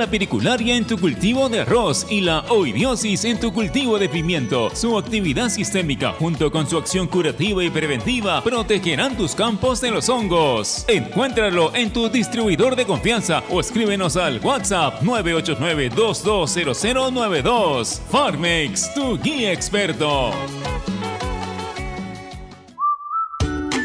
la piricularia en tu cultivo de arroz y la oidiosis en tu cultivo de pimiento. Su actividad sistémica junto con su acción curativa y preventiva protegerán tus campos de los hongos. Encuéntralo en tu distribuidor de confianza o escríbenos al WhatsApp 989-220092. Farmex, tu guía experto.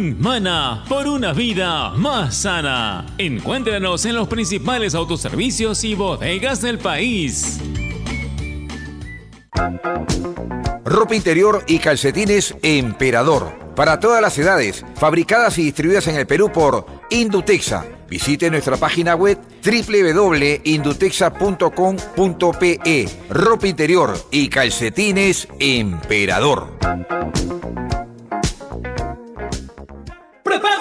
Mana por una vida más sana. Encuéntranos en los principales autoservicios y bodegas del país. Ropa interior y calcetines Emperador. Para todas las edades, fabricadas y distribuidas en el Perú por Indutexa. Visite nuestra página web www.indutexa.com.pe. Ropa interior y calcetines Emperador.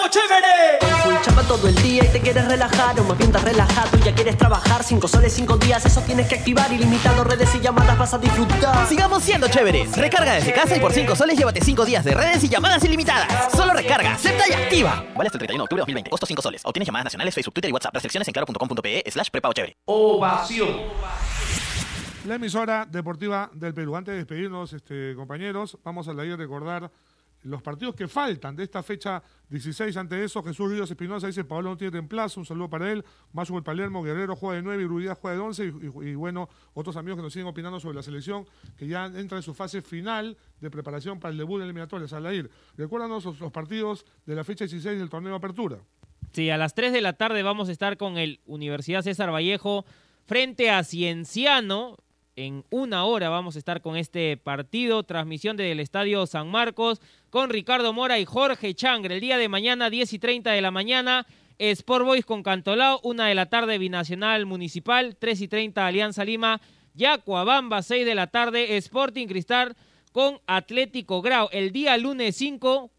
Chévere! Full chapa todo el día y te quieres relajar O más bien estás relajado y ya quieres trabajar Cinco soles, cinco días, eso tienes que activar Ilimitado, redes y llamadas vas a disfrutar Sigamos siendo chéveres. Recarga desde casa y por 5 soles llévate 5 días de redes y llamadas ilimitadas. Solo recarga, acepta y activa. Vale hasta el 31 de octubre de 2020. Costo 5 soles. Obtienes llamadas nacionales, Facebook, Twitter y WhatsApp. Restricciones en claro.com.pe slash prepago chévere. Ovación. La emisora deportiva del Perú. Antes de despedirnos, este, compañeros, vamos a leer recordar los partidos que faltan de esta fecha 16. Ante eso, Jesús Ríos Espinosa dice: Pablo no tiene templazo. Un saludo para él. Más el Palermo, Guerrero juega de 9 y juega de 11. Y, y- y bueno, otros amigos que nos siguen opinando sobre la selección que ya entra en su fase final de preparación para el debut de eliminatorias. Alair, recuérdanos los, los partidos de la fecha 16 del torneo de apertura. Sí, a las 3 de la tarde vamos a estar con el Universidad César Vallejo frente a Cienciano. En una hora vamos a estar con este partido, transmisión del Estadio San Marcos, con Ricardo Mora y Jorge Changre. El día de mañana, 10 y 30 de la mañana, Sport Boys con Cantolao, una de la tarde Binacional Municipal, 3 y 30 Alianza Lima, Yacuabamba, 6 de la tarde, Sporting Cristal con Atlético Grau. El día lunes 5,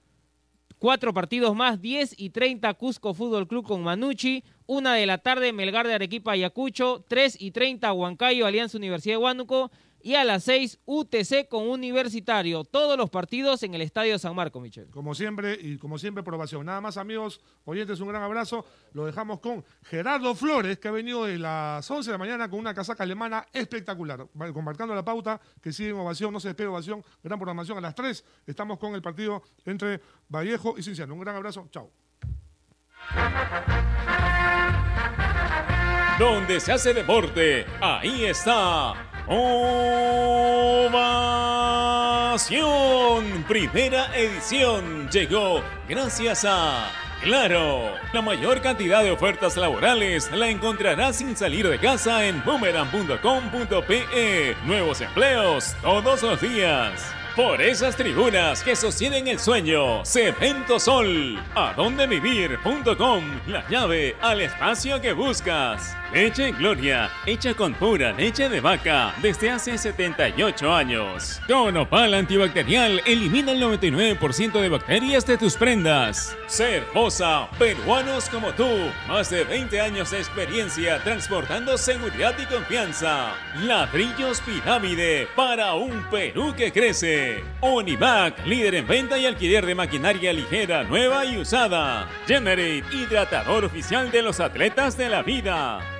Cuatro partidos más, 10 y 30 Cusco Fútbol Club con Manucci, una de la tarde Melgar de Arequipa Ayacucho, 3 y 30 Huancayo Alianza Universidad de Huánuco y a las 6 UTC con Universitario. Todos los partidos en el Estadio San Marco, Michel. Como siempre, y como siempre, aprobación. Nada más, amigos, oyentes, un gran abrazo. Lo dejamos con Gerardo Flores, que ha venido de las 11 de la mañana con una casaca alemana espectacular. Compartiendo la pauta, que sigue en ovación, no se despega ovación, gran programación. A las 3 estamos con el partido entre Vallejo y Cinciano. Un gran abrazo, chao. Donde se hace deporte, ahí está. Ovación. Primera edición llegó gracias a Claro. La mayor cantidad de ofertas laborales la encontrarás sin salir de casa en boomerang.com.pe. Nuevos empleos todos los días. Por esas tribunas que sostienen el sueño, Cemento Sol, adondevivir.com, la llave al espacio que buscas. Leche Gloria, hecha con pura leche de vaca desde hace 78 años. Con Opal antibacterial, elimina el 99% de bacterias de tus prendas. Cervosa, peruanos como tú, más de 20 años de experiencia transportando seguridad y confianza. Ladrillos Pirámide para un Perú que crece. Onivac, líder en venta y alquiler de maquinaria ligera, nueva y usada. Generate, hidratador oficial de los atletas de la vida.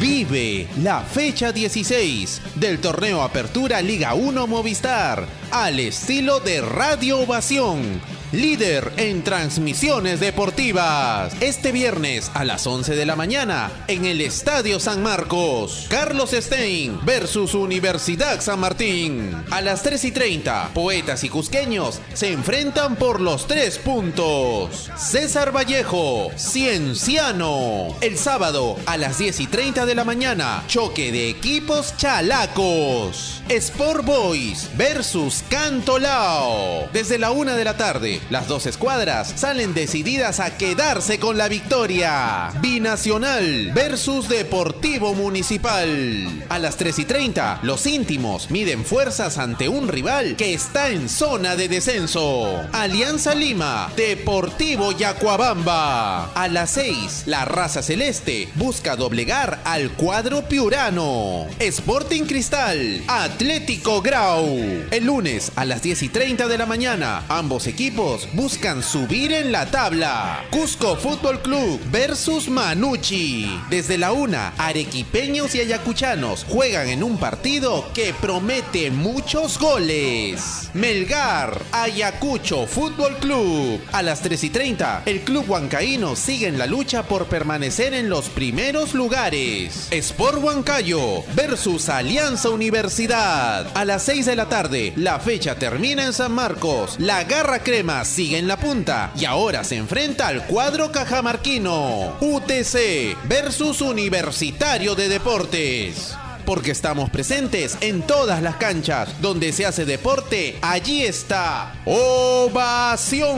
Vive la fecha 16 del torneo Apertura Liga 1 Movistar al estilo de Radio Ovación líder en transmisiones deportivas. Este viernes a las 11 de la mañana en el Estadio San Marcos. Carlos Stein versus Universidad San Martín. A las 3 y 30, poetas y cusqueños se enfrentan por los tres puntos. César Vallejo, Cienciano. El sábado a las 10 y 30 de la mañana, choque de equipos chalacos. Sport Boys versus Cantolao. Desde la una de la tarde, las dos escuadras salen decididas a quedarse con la victoria. Binacional versus Deportivo Municipal. A las 3 y 30, los íntimos miden fuerzas ante un rival que está en zona de descenso. Alianza Lima, Deportivo Yacuabamba. A las 6, la raza celeste busca doblegar al cuadro piurano. Sporting Cristal, Atlético Grau. El lunes a las 10 y 30 de la mañana, ambos equipos buscan subir en la tabla. Cusco Fútbol Club versus Manucci. Desde la una, arequipeños y ayacuchanos juegan en un partido que promete muchos goles. Melgar, Ayacucho Fútbol Club. A las 3 y 30, el club huancaíno sigue en la lucha por permanecer en los primeros lugares. Sport Huancayo versus Alianza Universidad. A las 6 de la tarde, la fecha termina en San Marcos. La Garra Crema sigue en la punta y ahora se enfrenta al cuadro cajamarquino. UTC versus Universitario de Deportes. Porque estamos presentes en todas las canchas donde se hace deporte, allí está Ovación.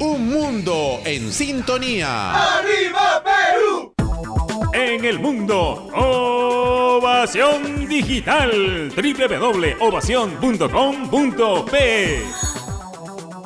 Un mundo en sintonía. ¡Arriba Perú! En el mundo, Ovación Digital. www.ovación.com.p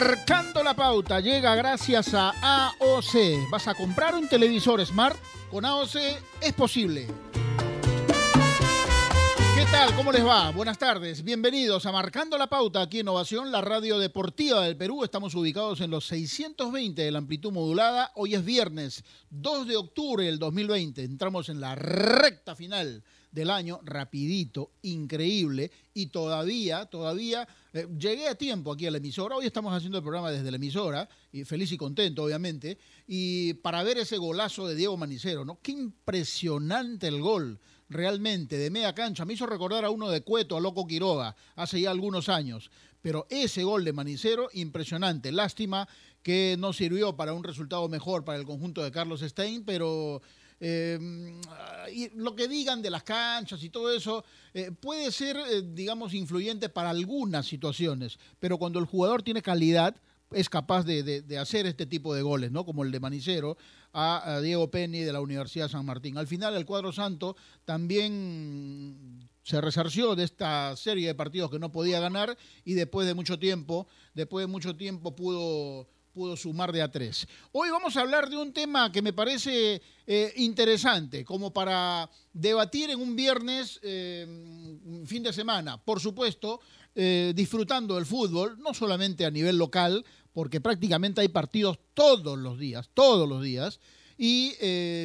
Marcando la pauta llega gracias a AOC. ¿Vas a comprar un televisor Smart? Con AOC es posible. ¿Qué tal? ¿Cómo les va? Buenas tardes. Bienvenidos a Marcando la Pauta aquí en Innovación, la radio deportiva del Perú. Estamos ubicados en los 620 de la amplitud modulada. Hoy es viernes 2 de octubre del 2020. Entramos en la recta final del año, rapidito, increíble, y todavía, todavía, eh, llegué a tiempo aquí a la emisora, hoy estamos haciendo el programa desde la emisora, y feliz y contento, obviamente, y para ver ese golazo de Diego Manicero, ¿no? Qué impresionante el gol, realmente, de media cancha, me hizo recordar a uno de Cueto, a Loco Quiroga, hace ya algunos años, pero ese gol de Manicero, impresionante, lástima que no sirvió para un resultado mejor para el conjunto de Carlos Stein, pero eh, y lo que digan de las canchas y todo eso eh, puede ser, eh, digamos, influyente para algunas situaciones, pero cuando el jugador tiene calidad es capaz de, de- hacer este tipo de goles, ¿no? Como el de Manicero a, a Diego Penny de la Universidad San Martín. Al final el cuadro santo también se resarció de esta serie de partidos que no podía ganar y después de mucho tiempo, después de mucho tiempo pudo pudo sumar de a tres. Hoy vamos a hablar de un tema que me parece eh, interesante, como para debatir en un viernes, eh, fin de semana. Por supuesto, eh, disfrutando del fútbol, no solamente a nivel local, porque prácticamente hay partidos todos los días, todos los días, y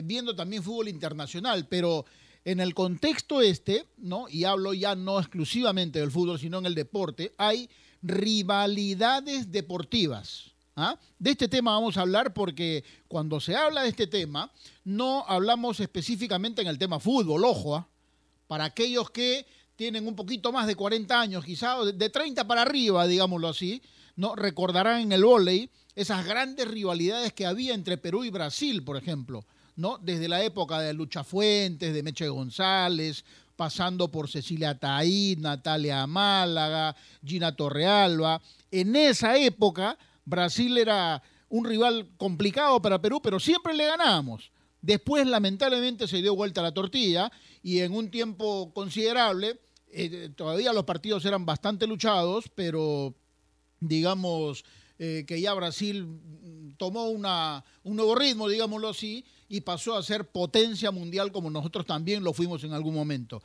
viendo también fútbol internacional, pero en el contexto este, ¿no? Y hablo ya no exclusivamente del fútbol, sino en el deporte, hay rivalidades deportivas. ¿Ah? De este tema vamos a hablar porque cuando se habla de este tema, no hablamos específicamente en el tema fútbol, ojo, ¿ah? para aquellos que tienen un poquito más de 40 años, quizá de 30 para arriba, digámoslo así, no recordarán en el vóley esas grandes rivalidades que había entre Perú y Brasil, por ejemplo, ¿no? Desde la época de Lucha Fuentes, de Meche González, pasando por Cecilia Taí, Natalia Málaga, Gina Torrealba. En esa época, Brasil era un rival complicado para Perú, pero siempre le ganábamos. Después, lamentablemente, se dio vuelta la tortilla y en un tiempo considerable, eh, todavía los partidos eran bastante luchados, pero digamos eh, que ya Brasil mm, tomó una, un nuevo ritmo, digámoslo así, y pasó a ser potencia mundial como nosotros también lo fuimos en algún momento.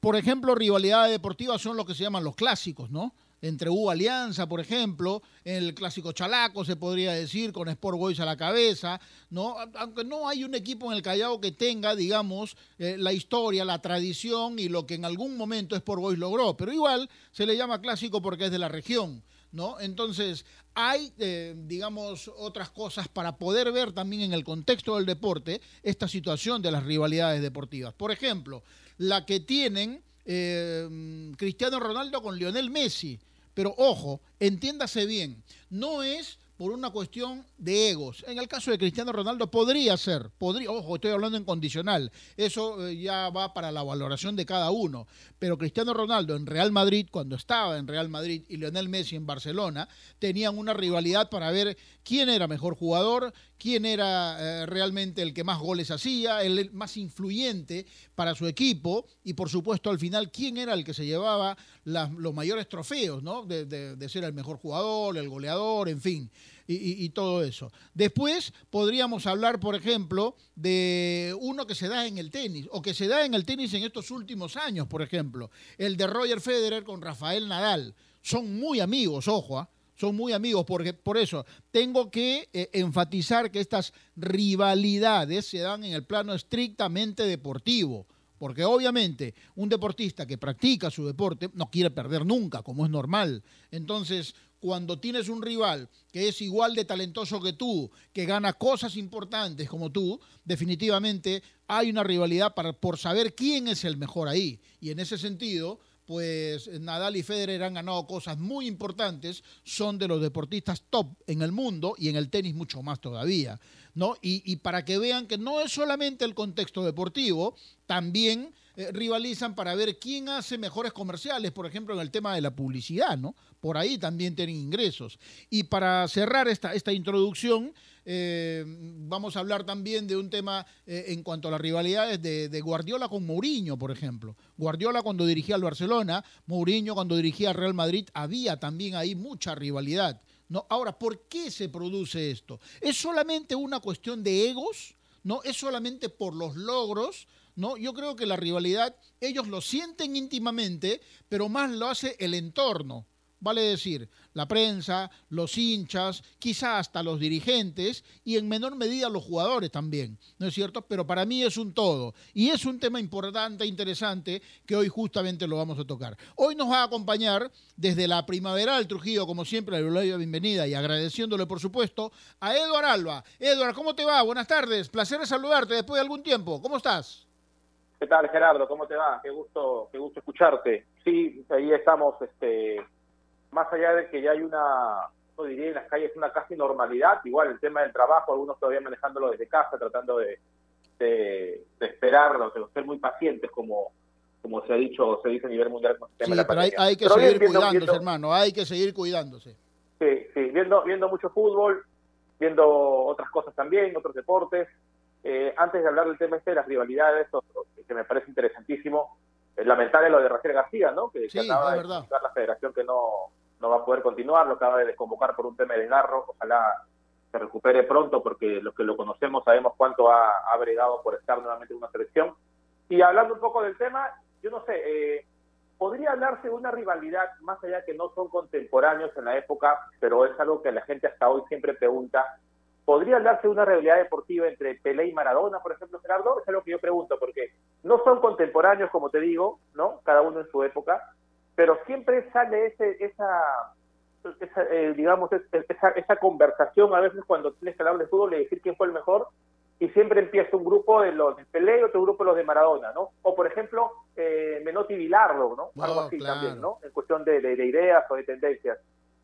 Por ejemplo, rivalidades deportivas son lo que se llaman los clásicos, ¿no? Entre U Alianza, por ejemplo, el clásico Chalaco se podría decir, con Sport Boys a la cabeza, ¿no? Aunque no hay un equipo en el Callao que tenga, digamos, eh, la historia, la tradición y lo que en algún momento Sport Boys logró, pero igual se le llama clásico porque es de la región. ¿no? Entonces, hay, eh, digamos, otras cosas para poder ver también en el contexto del deporte esta situación de las rivalidades deportivas. Por ejemplo, la que tienen eh, Cristiano Ronaldo con Lionel Messi. Pero ojo, entiéndase bien, no es por una cuestión de egos. En el caso de Cristiano Ronaldo podría ser, podría, ojo, estoy hablando en condicional, eso eh, ya va para la valoración de cada uno, pero Cristiano Ronaldo en Real Madrid, cuando estaba en Real Madrid, y Lionel Messi en Barcelona, tenían una rivalidad para ver quién era mejor jugador, quién era eh, realmente el que más goles hacía, el más influyente para su equipo, y por supuesto al final quién era el que se llevaba los mayores trofeos, ¿no? de ser el mejor jugador, el goleador, en fin y, todo eso. Después podríamos hablar, por ejemplo, de uno que se da en el tenis, o que se da en el tenis en estos últimos años, por ejemplo, el de Roger Federer con Rafael Nadal. Son muy amigos, ojo, ¿ah? Son muy amigos, porque por eso tengo que eh, enfatizar que estas rivalidades se dan en el plano estrictamente deportivo. Porque obviamente un deportista que practica su deporte no quiere perder nunca, como es normal. Entonces, cuando tienes un rival que es igual de talentoso que tú, que gana cosas importantes como tú, definitivamente hay una rivalidad para, por saber quién es el mejor ahí. Y en ese sentido, pues Nadal y Federer han ganado cosas muy importantes, son de los deportistas top en el mundo y en el tenis mucho más todavía, ¿no? Y, y para que vean que no es solamente el contexto deportivo, también eh, rivalizan para ver quién hace mejores comerciales, por ejemplo, en el tema de la publicidad, ¿no? Por ahí también tienen ingresos. Y para cerrar esta, esta introducción, eh, vamos a hablar también de un tema eh, en cuanto a las rivalidades de, de, Guardiola con Mourinho, por ejemplo. Guardiola cuando dirigía al Barcelona, Mourinho cuando dirigía al Real Madrid, había también ahí mucha rivalidad. ¿no? Ahora, ¿por qué se produce esto? ¿Es solamente una cuestión de egos? ¿No? ¿Es solamente por los logros? ¿no? Yo creo que la rivalidad, ellos lo sienten íntimamente, pero más lo hace el entorno. Vale decir, la prensa, los hinchas, quizá hasta los dirigentes y en menor medida los jugadores también, ¿no es cierto? Pero para mí es un todo y es un tema importante, interesante, que hoy justamente lo vamos a tocar. Hoy nos va a acompañar desde la primavera del Trujillo, como siempre, le doy la bienvenida y agradeciéndole, por supuesto, a Eduard Alba. Eduard, ¿cómo te va? Buenas tardes, placer saludarte después de algún tiempo. ¿Cómo estás? ¿Qué tal, Gerardo? ¿Cómo te va? Qué gusto, qué gusto escucharte. Sí, ahí estamos, este, más allá de que ya hay una, no diría en las calles una casi normalidad, igual el tema del trabajo, algunos todavía manejándolo desde casa, tratando de, de, de esperarlo, de ser muy pacientes, como, como se ha dicho, se dice a nivel mundial. sí, pero hay, que seguir cuidándose, hermano, hay que seguir cuidándose. Sí, sí, viendo, viendo mucho fútbol, viendo otras cosas también, otros deportes, eh, antes de hablar del tema este de las rivalidades, que me parece interesantísimo, es lamentable lo de Rafael García, ¿no? Que, acaba de la federación que no, no va a poder continuar, lo acaba de desconvocar por un tema de narro, ojalá se recupere pronto porque los que lo conocemos sabemos cuánto ha, ha bregado por estar nuevamente en una selección. Y hablando un poco del tema, yo no sé, eh, podría hablarse de una rivalidad más allá que no son contemporáneos en la época, pero es algo que la gente hasta hoy siempre pregunta, ¿Podría hablarse de una realidad deportiva entre Pelé y Maradona, por ejemplo, Gerardo? Es algo que yo pregunto, porque no son contemporáneos, como te digo, ¿no? Cada uno en su época, pero siempre sale ese, esa, eh, digamos, esa, esa conversación a veces cuando tienes que hablar de fútbol y decir quién fue el mejor, y siempre empieza un grupo de los de Pelé y otro grupo de los de Maradona, ¿no? O, por ejemplo, eh, Menotti Vilardo, ¿no? Algo así también, ¿no? En cuestión de, de ideas o de tendencias.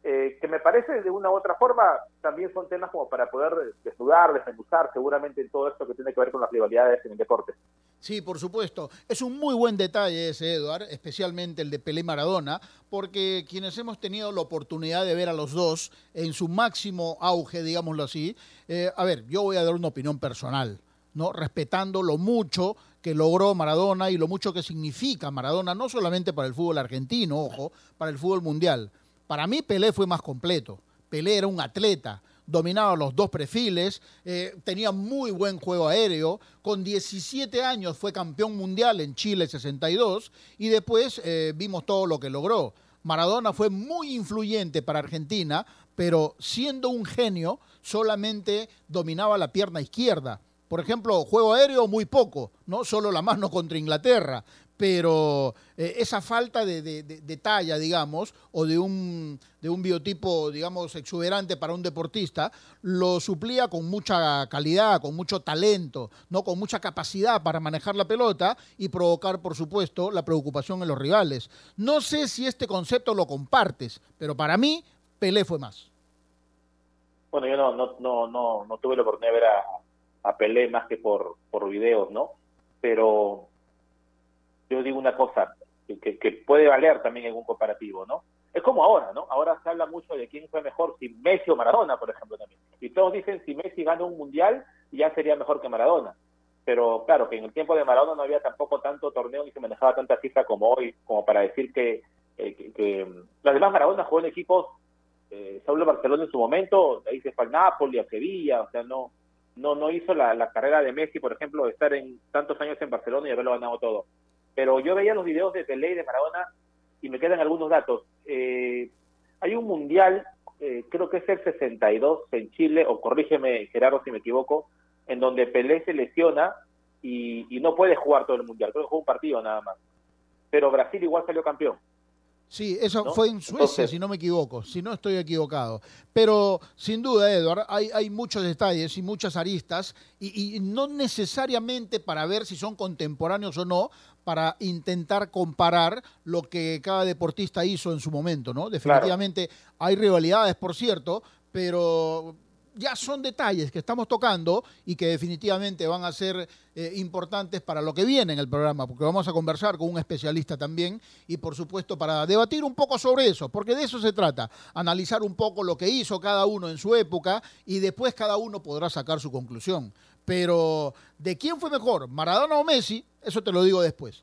Eh, que me parece de una u otra forma también son temas como para poder desnudar, desmenuzar seguramente en todo esto que tiene que ver con las rivalidades en el deporte. Sí, por supuesto. Es un muy buen detalle ese, Eduard, especialmente el de Pelé Maradona, porque quienes hemos tenido la oportunidad de ver a los dos en su máximo auge, digámoslo así, eh, a ver, yo voy a dar una opinión personal. ¿no? Respetando lo mucho que logró Maradona y lo mucho que significa Maradona, no solamente para el fútbol argentino, ojo, para el fútbol mundial. Para mí Pelé fue más completo. Pelé era un atleta, dominaba los dos perfiles, eh, tenía muy buen juego aéreo, con 17 años fue campeón mundial en Chile 62 y después eh, vimos todo lo que logró. Maradona fue muy influyente para Argentina, pero siendo un genio solamente dominaba la pierna izquierda. Por ejemplo, juego aéreo muy poco, no solo la mano contra Inglaterra, pero eh, esa falta de, de- talla, digamos, o de un, de un biotipo, digamos, exuberante para un deportista, lo suplía con mucha calidad, con mucho talento, no con mucha capacidad para manejar la pelota y provocar, por supuesto, la preocupación en los rivales. No sé si este concepto lo compartes, pero para mí, Pelé fue más. Bueno, yo no, no, no, no, no tuve la oportunidad de ver a, a Pelé más que por, por videos, ¿no? Pero yo digo una cosa que, que, puede valer también en un comparativo, ¿no? Es como ahora, ¿no? Ahora se habla mucho de quién fue mejor, si Messi o Maradona, por ejemplo, también. Y todos dicen si Messi gana un mundial, ya sería mejor que Maradona. Pero claro, que en el tiempo de Maradona no había tampoco tanto torneo ni se manejaba tanta cifra como hoy, como para decir que, eh, que, que, mm, además Maradona jugó en equipos eh, Saulo Barcelona en su momento, ahí se fue al Napoli, a Sevilla, o sea, no no no hizo la, la carrera de Messi, por ejemplo, de estar en tantos años en Barcelona y haberlo ganado todo. Pero yo veía los videos de Pelé y de Maradona y me quedan algunos datos. Eh, hay un mundial, eh, creo que es el 62 en Chile, o corrígeme Gerardo si me equivoco, en donde Pelé se lesiona y, no puede jugar todo el mundial, creo jugó un partido nada más. Pero Brasil igual salió campeón. Sí, eso ¿no? fue en Suecia, Entonces- si no me equivoco, si no estoy equivocado. Pero sin duda, Edward, hay, hay muchos detalles y muchas aristas, y, y no necesariamente para ver si son contemporáneos o no, para intentar comparar lo que cada deportista hizo en su momento, ¿no? Definitivamente hay rivalidades, por cierto, pero ya son detalles que estamos tocando y que definitivamente van a ser eh, importantes para lo que viene en el programa, porque vamos a conversar con un especialista también y por supuesto para debatir un poco sobre eso, porque de eso se trata, analizar un poco lo que hizo cada uno en su época y después cada uno podrá sacar su conclusión. Pero de quién fue mejor, Maradona o Messi, eso te lo digo después.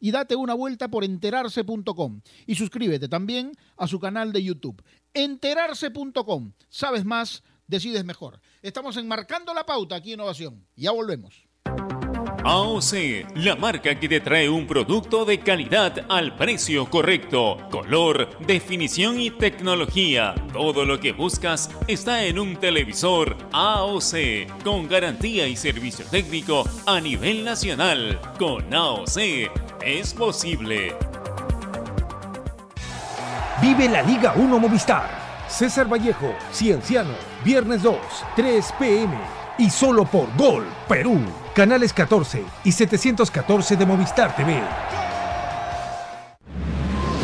y date una vuelta por enterarse.com y suscríbete también a su canal de YouTube. Enterarse.com. Sabes más, decides mejor. Estamos enmarcando la pauta aquí en Innovación. Ya volvemos. AOC, la marca que te trae un producto de calidad al precio correcto, color, definición y tecnología. Todo lo que buscas está en un televisor AOC, con garantía y servicio técnico a nivel nacional. Con AOC es posible. Vive la Liga 1 Movistar. César Vallejo, Cienciano, viernes 2, 3 pm. Y solo por Gol, Perú. Canales 14 y 714 de Movistar TV.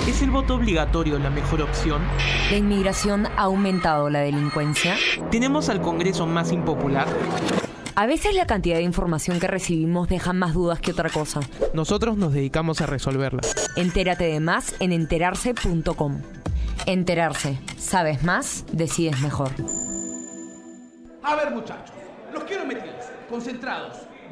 ¿Es el voto obligatorio la mejor opción? ¿La inmigración ha aumentado la delincuencia? ¿Tenemos al Congreso más impopular? A veces la cantidad de información que recibimos deja más dudas que otra cosa. Nosotros nos dedicamos a resolverla. Entérate de más en enterarse.com. Enterarse. Sabes más, decides mejor. A ver, muchachos, los quiero metidos, concentrados,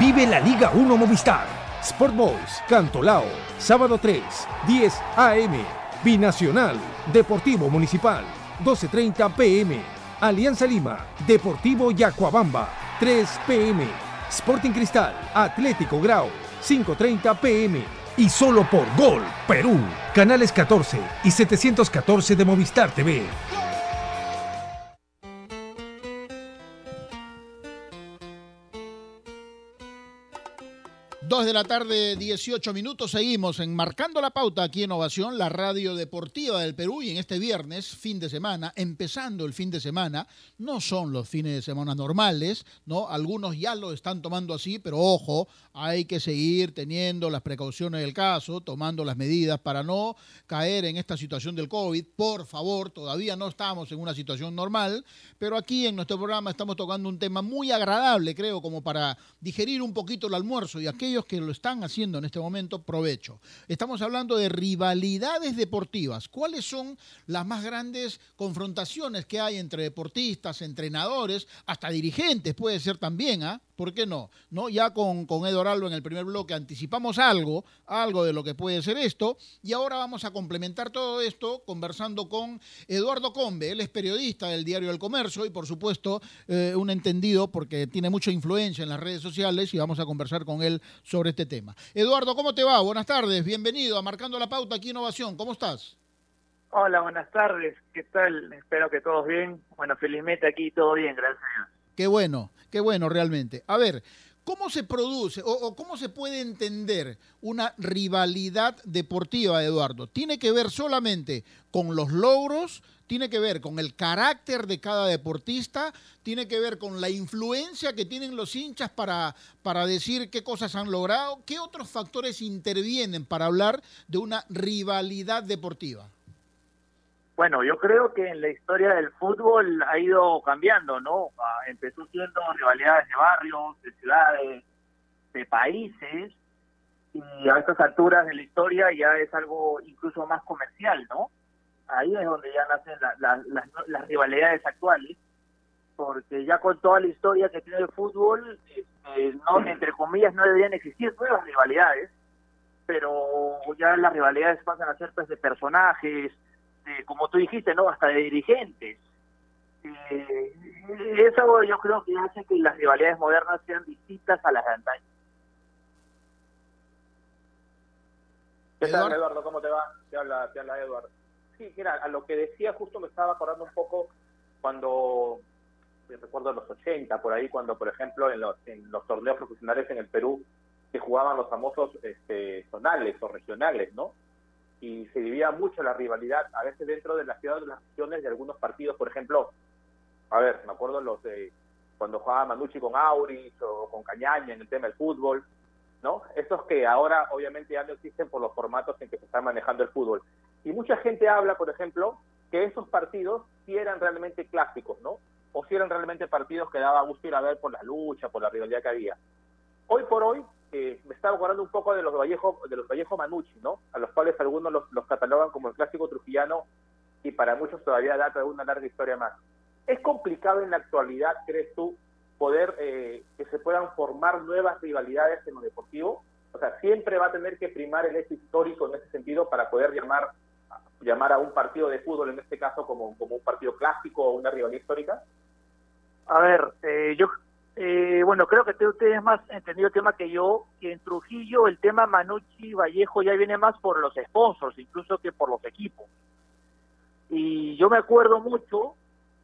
Vive la Liga 1 Movistar. Sport Boys, Cantolao. Sábado 3, 10 AM. Binacional, Deportivo Municipal. 12.30 pm. Alianza Lima, Deportivo Yacuabamba. 3 pm. Sporting Cristal, Atlético Grau, 5.30 pm. Y solo por Gol, Perú, canales 14 y 714 de Movistar TV. Dos de la tarde, 18 minutos. Seguimos enmarcando la pauta aquí en Ovación, la radio deportiva del Perú. Y en este viernes, fin de semana, empezando el fin de semana, no son los fines de semana normales, ¿no? Algunos ya lo están tomando así, pero ojo, hay que seguir teniendo las precauciones del caso, tomando las medidas para no caer en esta situación del COVID. Por favor, todavía no estamos en una situación normal, pero aquí en nuestro programa estamos tocando un tema muy agradable, creo, como para digerir un poquito el almuerzo y aquellos que lo están haciendo en este momento, provecho. Estamos hablando de rivalidades deportivas. ¿Cuáles son las más grandes confrontaciones que hay entre deportistas, entrenadores, hasta dirigentes puede ser también, ¿ah? ¿Por qué no? ¿No? Ya con, con Eduardo Alba en el primer bloque anticipamos algo, algo de lo que puede ser esto, y ahora vamos a complementar todo esto conversando con Eduardo Combe, él es periodista del Diario del Comercio y por supuesto eh, un entendido porque tiene mucha influencia en las redes sociales y vamos a conversar con él sobre este tema. Eduardo, ¿cómo te va? Buenas tardes, bienvenido a Marcando la Pauta aquí Innovación, ¿cómo estás? Hola, buenas tardes, ¿qué tal? Espero que todos bien. Bueno, felizmente aquí todo bien, gracias. Qué bueno, qué bueno realmente. A ver, ¿cómo se produce o, cómo se puede entender una rivalidad deportiva, Eduardo? ¿Tiene que ver solamente con los logros? ¿Tiene que ver con el carácter de cada deportista? ¿Tiene que ver con la influencia que tienen los hinchas para, para decir qué cosas han logrado? ¿Qué otros factores intervienen para hablar de una rivalidad deportiva? Bueno, yo creo que en la historia del fútbol ha ido cambiando, ¿no? Ah, empezó siendo rivalidades de barrios, de ciudades, de países, y a estas alturas de la historia ya es algo incluso más comercial, ¿no? Ahí es donde ya nacen la, la, las, las rivalidades actuales, porque ya con toda la historia que tiene el fútbol, eh, no entre comillas no deberían existir nuevas rivalidades, pero ya las rivalidades pasan a ser pues de personajes, de, como tú dijiste, ¿no? Hasta de dirigentes. Eh, eso yo creo que hace que las rivalidades modernas sean distintas a las de antaño. ¿Qué tal, Eduardo? ¿Cómo te va? Te habla, te habla Eduardo. Sí, mira, a lo que decía justo me estaba acordando un poco cuando, recuerdo los 80, por ahí, cuando, por ejemplo, en los, en los torneos profesionales en el Perú se jugaban los famosos este, zonales o regionales, ¿no? Y se vivía mucho la rivalidad, a veces dentro de la ciudad de las regiones de algunos partidos, por ejemplo, a ver, me acuerdo los de cuando jugaba Manucci con Auris o con Cañaña en el tema del fútbol, ¿no? Esos que ahora obviamente ya no existen por los formatos en que se está manejando el fútbol. Y mucha gente habla, por ejemplo, que esos partidos sí eran realmente clásicos, ¿no? O si eran realmente partidos que daba gusto ir a ver por la lucha, por la rivalidad que había. Hoy por hoy, eh, me estaba acordando un poco de los Vallejo, de los Vallejo Manucci, ¿no? A los cuales algunos los, los, catalogan como el clásico trujillano y para muchos todavía data de una larga historia más. ¿Es complicado en la actualidad, crees tú, poder eh, que se puedan formar nuevas rivalidades en lo deportivo? O sea, siempre va a tener que primar el hecho histórico en ese sentido para poder llamar llamar a un partido de fútbol, en este caso, como, como un partido clásico o una rivalidad histórica? A ver, eh, yo eh, bueno, creo que ustedes más entendido el tema que yo, que en Trujillo el tema Manucci Vallejo ya viene más por los sponsors, incluso que por los equipos. Y yo me acuerdo mucho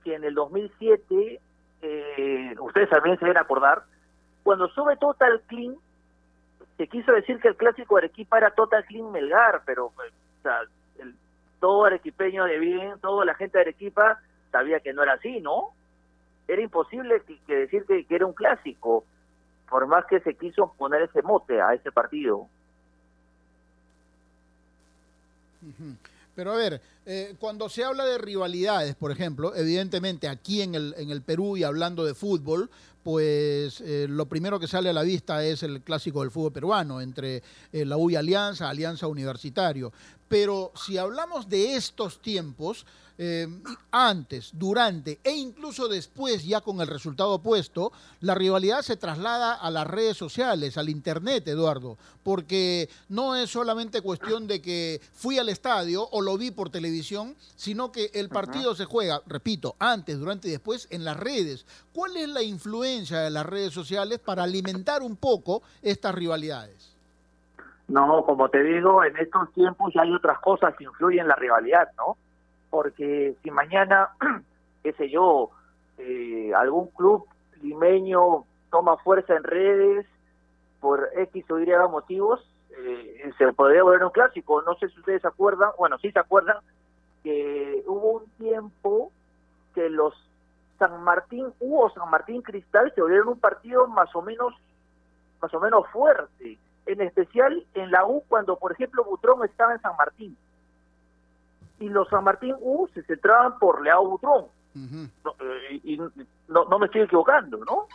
que en el 2007, eh, ustedes también se deben acordar, cuando sube Total Clean, se quiso decir que el clásico Arequipa era Total Clean Melgar, pero pues, o sea, el, todo arequipeño de bien, toda la gente de Arequipa sabía que no era así, ¿no? Era imposible que, decir que, que, era un clásico, por más que se quiso poner ese mote a ese partido. Pero a ver, eh, cuando se habla de rivalidades, por ejemplo, evidentemente aquí en el, en el Perú y hablando de fútbol, pues eh, lo primero que sale a la vista es el clásico del fútbol peruano entre eh, la U y Alianza, Alianza Universitario. Pero si hablamos de estos tiempos, eh, antes, durante e incluso después, ya con el resultado puesto, la rivalidad se traslada a las redes sociales, al Internet, Eduardo, porque no es solamente cuestión de que fui al estadio o lo vi por televisión, sino que el partido se juega, repito, antes, durante y después en las redes. ¿Cuál es la influencia de las redes sociales para alimentar un poco estas rivalidades? No, como te digo, en estos tiempos ya hay otras cosas que influyen en la rivalidad, ¿no? Porque si mañana, qué sé yo, eh, algún club limeño toma fuerza en redes por X o Y motivos, eh, se podría volver un clásico. No sé si ustedes se acuerdan, bueno, sí se acuerdan, que hubo un tiempo que los San Martín U o San Martín Cristal se volvieron un partido más o menos más o menos fuerte en especial en la U cuando, por ejemplo, Butrón estaba en San Martín. Y los San Martín U se centraban por Leao Butrón. no, eh, y no, no, me estoy equivocando, ¿no?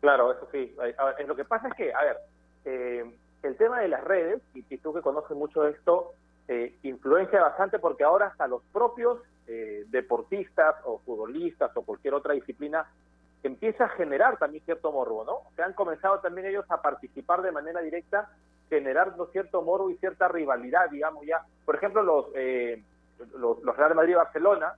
Claro, eso sí. A ver, lo que pasa es que, a ver, eh, el tema de las redes, y, tú que conoces mucho esto, eh, influencia bastante porque ahora hasta los propios eh, deportistas o futbolistas o cualquier otra disciplina empieza a generar también cierto morbo, ¿no? Se han comenzado también ellos a participar de manera directa, generando cierto morbo y cierta rivalidad, digamos ya. Por ejemplo, los, eh, los, Real Madrid y Barcelona,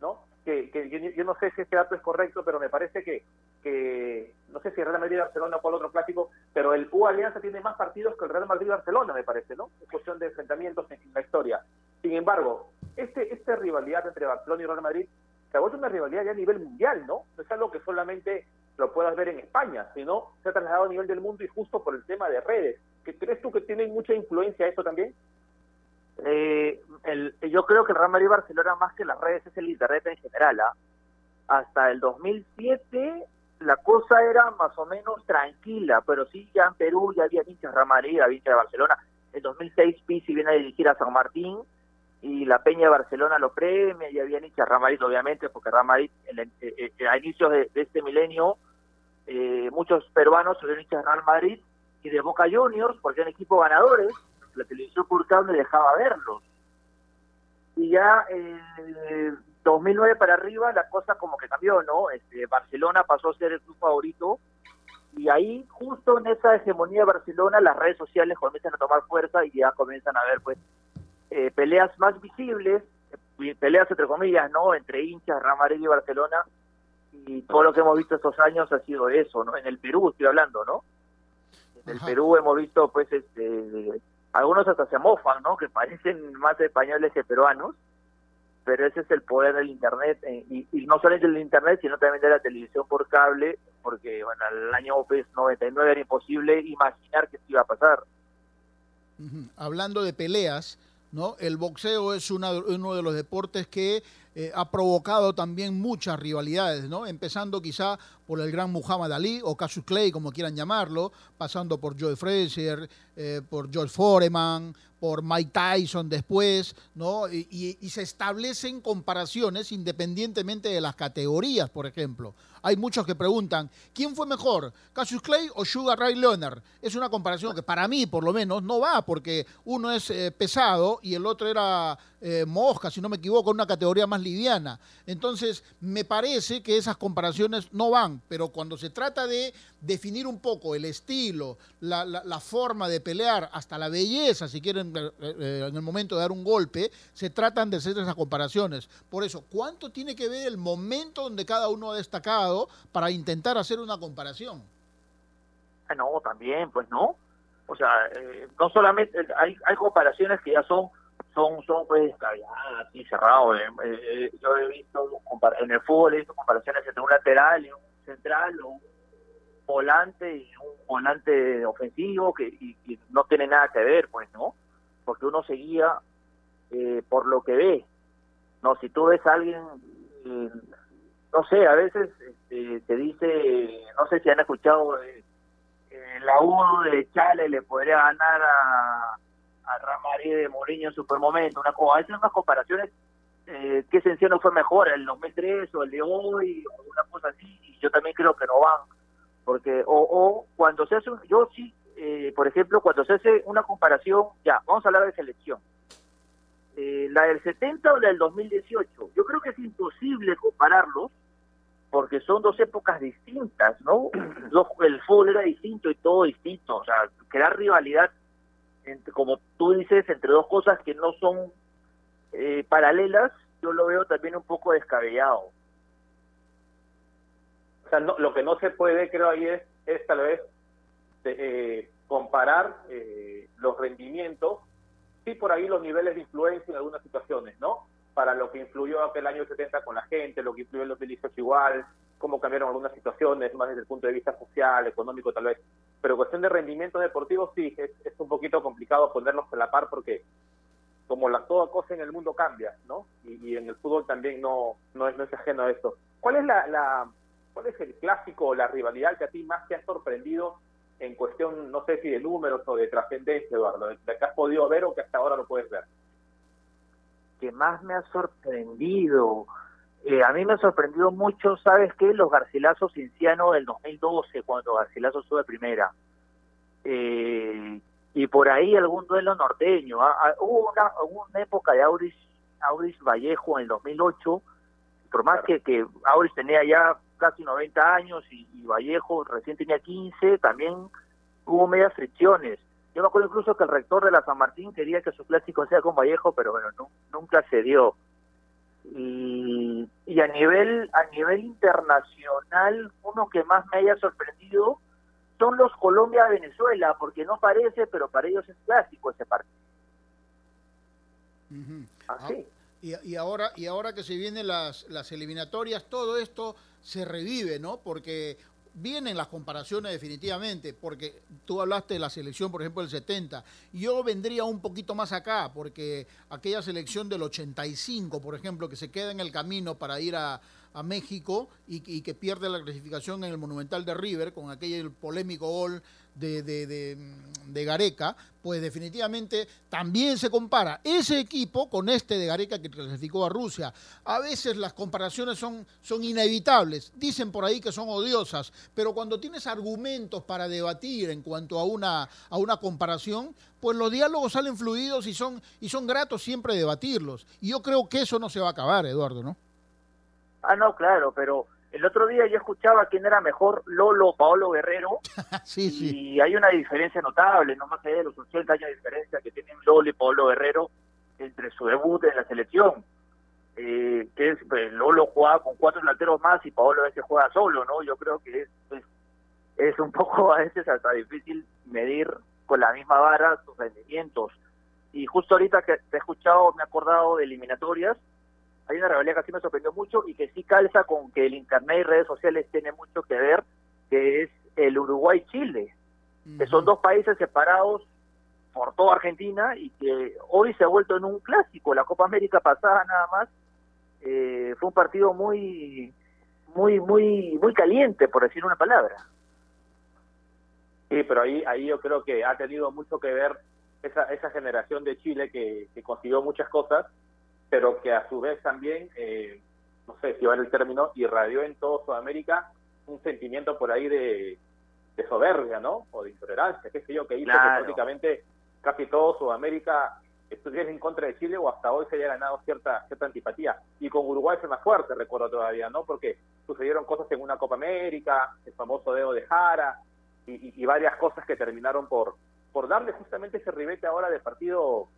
¿no? Que yo, no sé si este dato es correcto, pero me parece que, que no sé si Real Madrid y Barcelona o cuál otro clásico, pero el U Alianza tiene más partidos que el Real Madrid y Barcelona, me parece, ¿no? Es cuestión de enfrentamientos en la historia. Sin embargo, este, esta rivalidad entre Barcelona y Real Madrid se ha vuelto una rivalidad ya a nivel mundial, ¿no? No es algo que solamente lo puedas ver en España, sino se ha trasladado a nivel del mundo y justo por el tema de redes. ¿Qué ¿Crees tú que tiene mucha influencia eso también? Eh, el, yo creo que el Real Madrid Barcelona más que las redes es el internet en general. ¿ah? Hasta el 2007 la cosa era más o menos tranquila, pero sí ya en Perú ya había hinchas Real había hinchas de Barcelona. En 2006 Pizzi viene a dirigir a San Martín y la Peña de Barcelona lo premia y habían hinchas Real obviamente porque Real Madrid eh, eh, eh, a inicios de, este milenio muchos peruanos se hinchas Real Madrid y de Boca Juniors porque eran equipos ganadores la televisión por cable dejaba verlos y ya en 2009 para arriba la cosa como que cambió no este Barcelona pasó a ser el club favorito y ahí justo en esa hegemonía de Barcelona las redes sociales comienzan a tomar fuerza y ya comienzan a ver pues eh, peleas más visibles, eh, peleas entre comillas, ¿no? Entre hinchas, Real y Barcelona, y todo lo que hemos visto estos años ha sido eso, ¿no? En el Perú estoy hablando, ¿no? En el Perú hemos visto, pues, este, algunos hasta se mofan, ¿no? Que parecen más españoles que peruanos, pero ese es el poder del Internet, eh, y, y, no solamente del Internet, sino también de la televisión por cable, porque, bueno, el año pues, 99 era imposible imaginar que esto iba a pasar. Hablando de peleas, ¿no? El boxeo es uno de los deportes que eh, ha provocado también muchas rivalidades, ¿no? Empezando quizá por el gran Muhammad Ali o Cassius Clay, como quieran llamarlo, pasando por Joe Frazier, eh, por George Foreman, por Mike Tyson después, ¿no? Y, y, se establecen comparaciones independientemente de las categorías, por ejemplo. Hay muchos que preguntan, ¿quién fue mejor, Cassius Clay o Sugar Ray Leonard? Es una comparación que para mí, por lo menos, no va, porque uno es eh, pesado y el otro era eh, mosca, si no me equivoco, una categoría más liviana. Entonces, me parece que esas comparaciones no van, pero cuando se trata de definir un poco el estilo, la, la, forma de pelear, hasta la belleza, si quieren, eh, en el momento de dar un golpe, se tratan de hacer esas comparaciones. Por eso, ¿cuánto tiene que ver el momento donde cada uno ha destacado? Para intentar hacer una comparación. Ah, no, también, pues no. O sea, eh, no solamente hay, hay comparaciones que ya son son son pues así cerrado. Eh, eh, yo he visto en el fútbol he visto comparaciones entre un lateral y un central o un volante y un volante ofensivo que y, no tiene nada que ver, pues, ¿no? Porque uno seguía por lo que ve. No, si tú ves a alguien no sé, a veces este, te dice, no sé si han escuchado, eh, la U de Chale le podría ganar a, a Ramarí de Mourinho en super momento, una cosa, a veces unas comparaciones, eh, qué sencillo fue mejor, el 2003 o el de hoy, o una cosa así, y yo también creo que no van, porque, o, o cuando se hace, yo sí, eh, por ejemplo, cuando se hace una comparación, ya, vamos a hablar de selección, eh, la del 70 o la del 2018. Yo creo que es imposible compararlos porque son dos épocas distintas, ¿no? El fútbol era distinto y todo distinto, o sea, crear rivalidad, entre, como tú dices, entre dos cosas que no son eh, paralelas, yo lo veo también un poco descabellado. O sea, no- lo que no se puede, creo, ahí es, es tal vez eh, comparar eh, los rendimientos, sí por ahí los niveles de influencia en algunas situaciones, ¿no? Para lo que influyó aquel año 70 con la gente, lo que influyó en los 2018 igual, cómo cambiaron algunas situaciones, más desde el punto de vista social, económico tal vez. Pero cuestión de rendimiento deportivo sí, es, un poquito complicado ponerlos a la par porque como la toda cosa en el mundo cambia, ¿no? Y, en el fútbol también no, no, es, no ajeno a esto. ¿Cuál es la, la cuál es el clásico o la rivalidad que a ti más te ha sorprendido en cuestión, no sé si de números o de trascendencia, Eduardo, de de que has podido ver o que hasta ahora lo puedes ver? Que más me ha sorprendido. Eh, a mí me ha sorprendido mucho, ¿sabes qué? Los Garcilazos Cinciano del 2012, cuando Garcilaso sube primera. Eh, y por ahí algún duelo norteño. Ah, ah, hubo una, hubo una época de Auris, Auris Vallejo en el 2008, por más que, que Auris tenía ya casi 90 años y, y Vallejo recién tenía 15, también hubo medias fricciones. Yo me acuerdo incluso que el rector de la San Martín quería que su clásico sea con Vallejo, pero bueno, nu- nunca se dio. Y, y a nivel a nivel internacional, uno que más me haya sorprendido son los Colombia-Venezuela, porque no parece, pero para ellos es clásico ese partido. Así. Y, y ahora, y ahora que se vienen las, las eliminatorias, todo esto se revive, ¿no? Porque vienen las comparaciones definitivamente, porque tú hablaste de la selección, por ejemplo, del 70. Yo vendría un poquito más acá, porque aquella selección del 85, por ejemplo, que se queda en el camino para ir a, a México y, y que pierde la clasificación en el Monumental de River con aquel polémico gol de, de, de, de Gareca, pues definitivamente también se compara ese equipo con este de Gareca que clasificó a Rusia. A veces las comparaciones son, son inevitables, dicen por ahí que son odiosas, pero cuando tienes argumentos para debatir en cuanto a una, a una comparación, pues los diálogos salen fluidos y son, y son gratos siempre debatirlos. Y yo creo que eso no se va a acabar, Eduardo, ¿no? Ah, no, claro, pero el otro día yo escuchaba quién era mejor, Lolo o Paolo Guerrero, sí, sí. y hay una diferencia notable, no más allá de los 80 años de diferencia que tienen Lolo y Paolo Guerrero entre su debut en la selección. Eh, que es, pues, Lolo jugaba con cuatro delanteros más y Paolo a veces juega solo, ¿no? Yo creo que es, es, es un poco a veces hasta difícil medir con la misma vara sus rendimientos. Y justo ahorita que te he escuchado, me he acordado de eliminatorias, hay una rivalidad que sí me sorprendió mucho y que sí calza con que el internet y redes sociales tiene mucho que ver, que es el Uruguay-Chile, que son dos países separados por toda Argentina y que hoy se ha vuelto en un clásico. La Copa América pasada nada más eh, fue un partido muy, muy, muy, muy caliente, por decir una palabra. Sí, pero ahí, ahí yo creo que ha tenido mucho que ver esa, esa generación de Chile que, que consiguió muchas cosas, pero que a su vez también, eh, no sé si vale el término, irradió en todo Sudamérica un sentimiento por ahí de, de soberbia, ¿no? O de intolerancia, qué sé yo, que hizo Claro. que prácticamente casi todo Sudamérica estuviera en contra de Chile o hasta hoy se haya ganado cierta cierta antipatía. Y con Uruguay fue más fuerte, recuerdo todavía, ¿no? Porque sucedieron cosas en una Copa América, el famoso dedo de Jara, y, y- y varias cosas que terminaron por por darle justamente ese ribete ahora de partido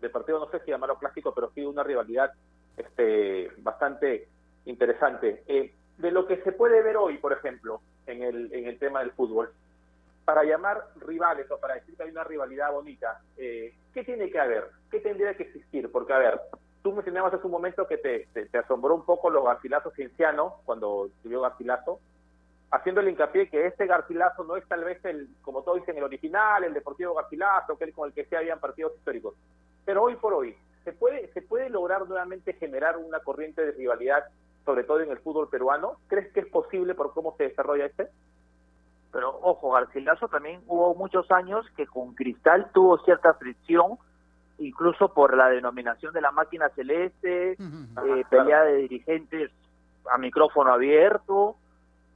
de partido no sé si llamarlo clásico pero sí una rivalidad este bastante interesante. Eh, de lo que se puede ver hoy por ejemplo en el en el tema del fútbol para llamar rivales o para decir que hay una rivalidad bonita eh, qué tiene que haber qué tendría que existir porque a ver tú mencionabas hace un momento que te, te, asombró un poco los garcilazos ciencianos cuando subió Garcilaso haciendo el hincapié que este Garcilaso no es tal vez el, como todos dicen, el original, el Deportivo Garcilaso, que es con el que se habían partidos históricos. Pero hoy por hoy, ¿se puede, ¿se puede lograr nuevamente generar una corriente de rivalidad, sobre todo en el fútbol peruano? ¿Crees que es posible por cómo se desarrolla este? Pero ojo, Garcilaso también hubo muchos años que con Cristal tuvo cierta fricción, incluso por la denominación de la máquina celeste, eh, pelea de dirigentes a micrófono abierto,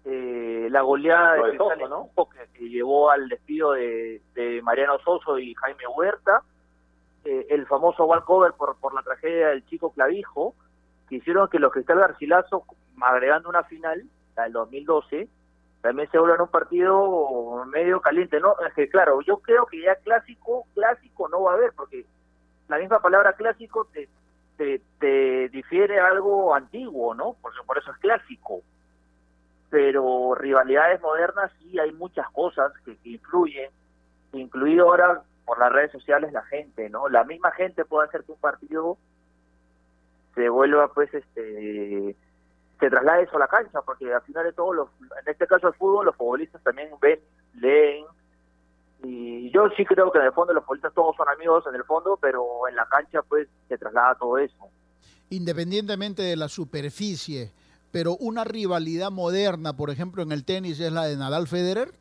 eh, la goleada Lo de Soso, ¿no? Que llevó al despido de, de Mariano Soso y Jaime Huerta. Eh, el famoso walkover por, por la tragedia del chico Clavijo, que hicieron que los Cristal Garcilaso, agregando una final, la del 2012, también se vuelvan un partido medio caliente. No, es que claro, yo creo que ya clásico, clásico no va a haber, porque la misma palabra clásico te, te, te difiere a algo antiguo, ¿no? Porque por eso es clásico. Pero rivalidades modernas sí hay muchas cosas que, que influyen, incluido ahora por las redes sociales la gente, ¿no? La misma gente puede hacer que un partido se vuelva, pues, este, se traslade eso a la cancha, porque al final de todo, los, en este caso el fútbol, los futbolistas también ven, leen, y yo sí creo que en el fondo los futbolistas todos son amigos en el fondo, pero en la cancha, pues, se traslada todo eso. Independientemente de la superficie, pero una rivalidad moderna, por ejemplo, en el tenis es la de Nadal Federer.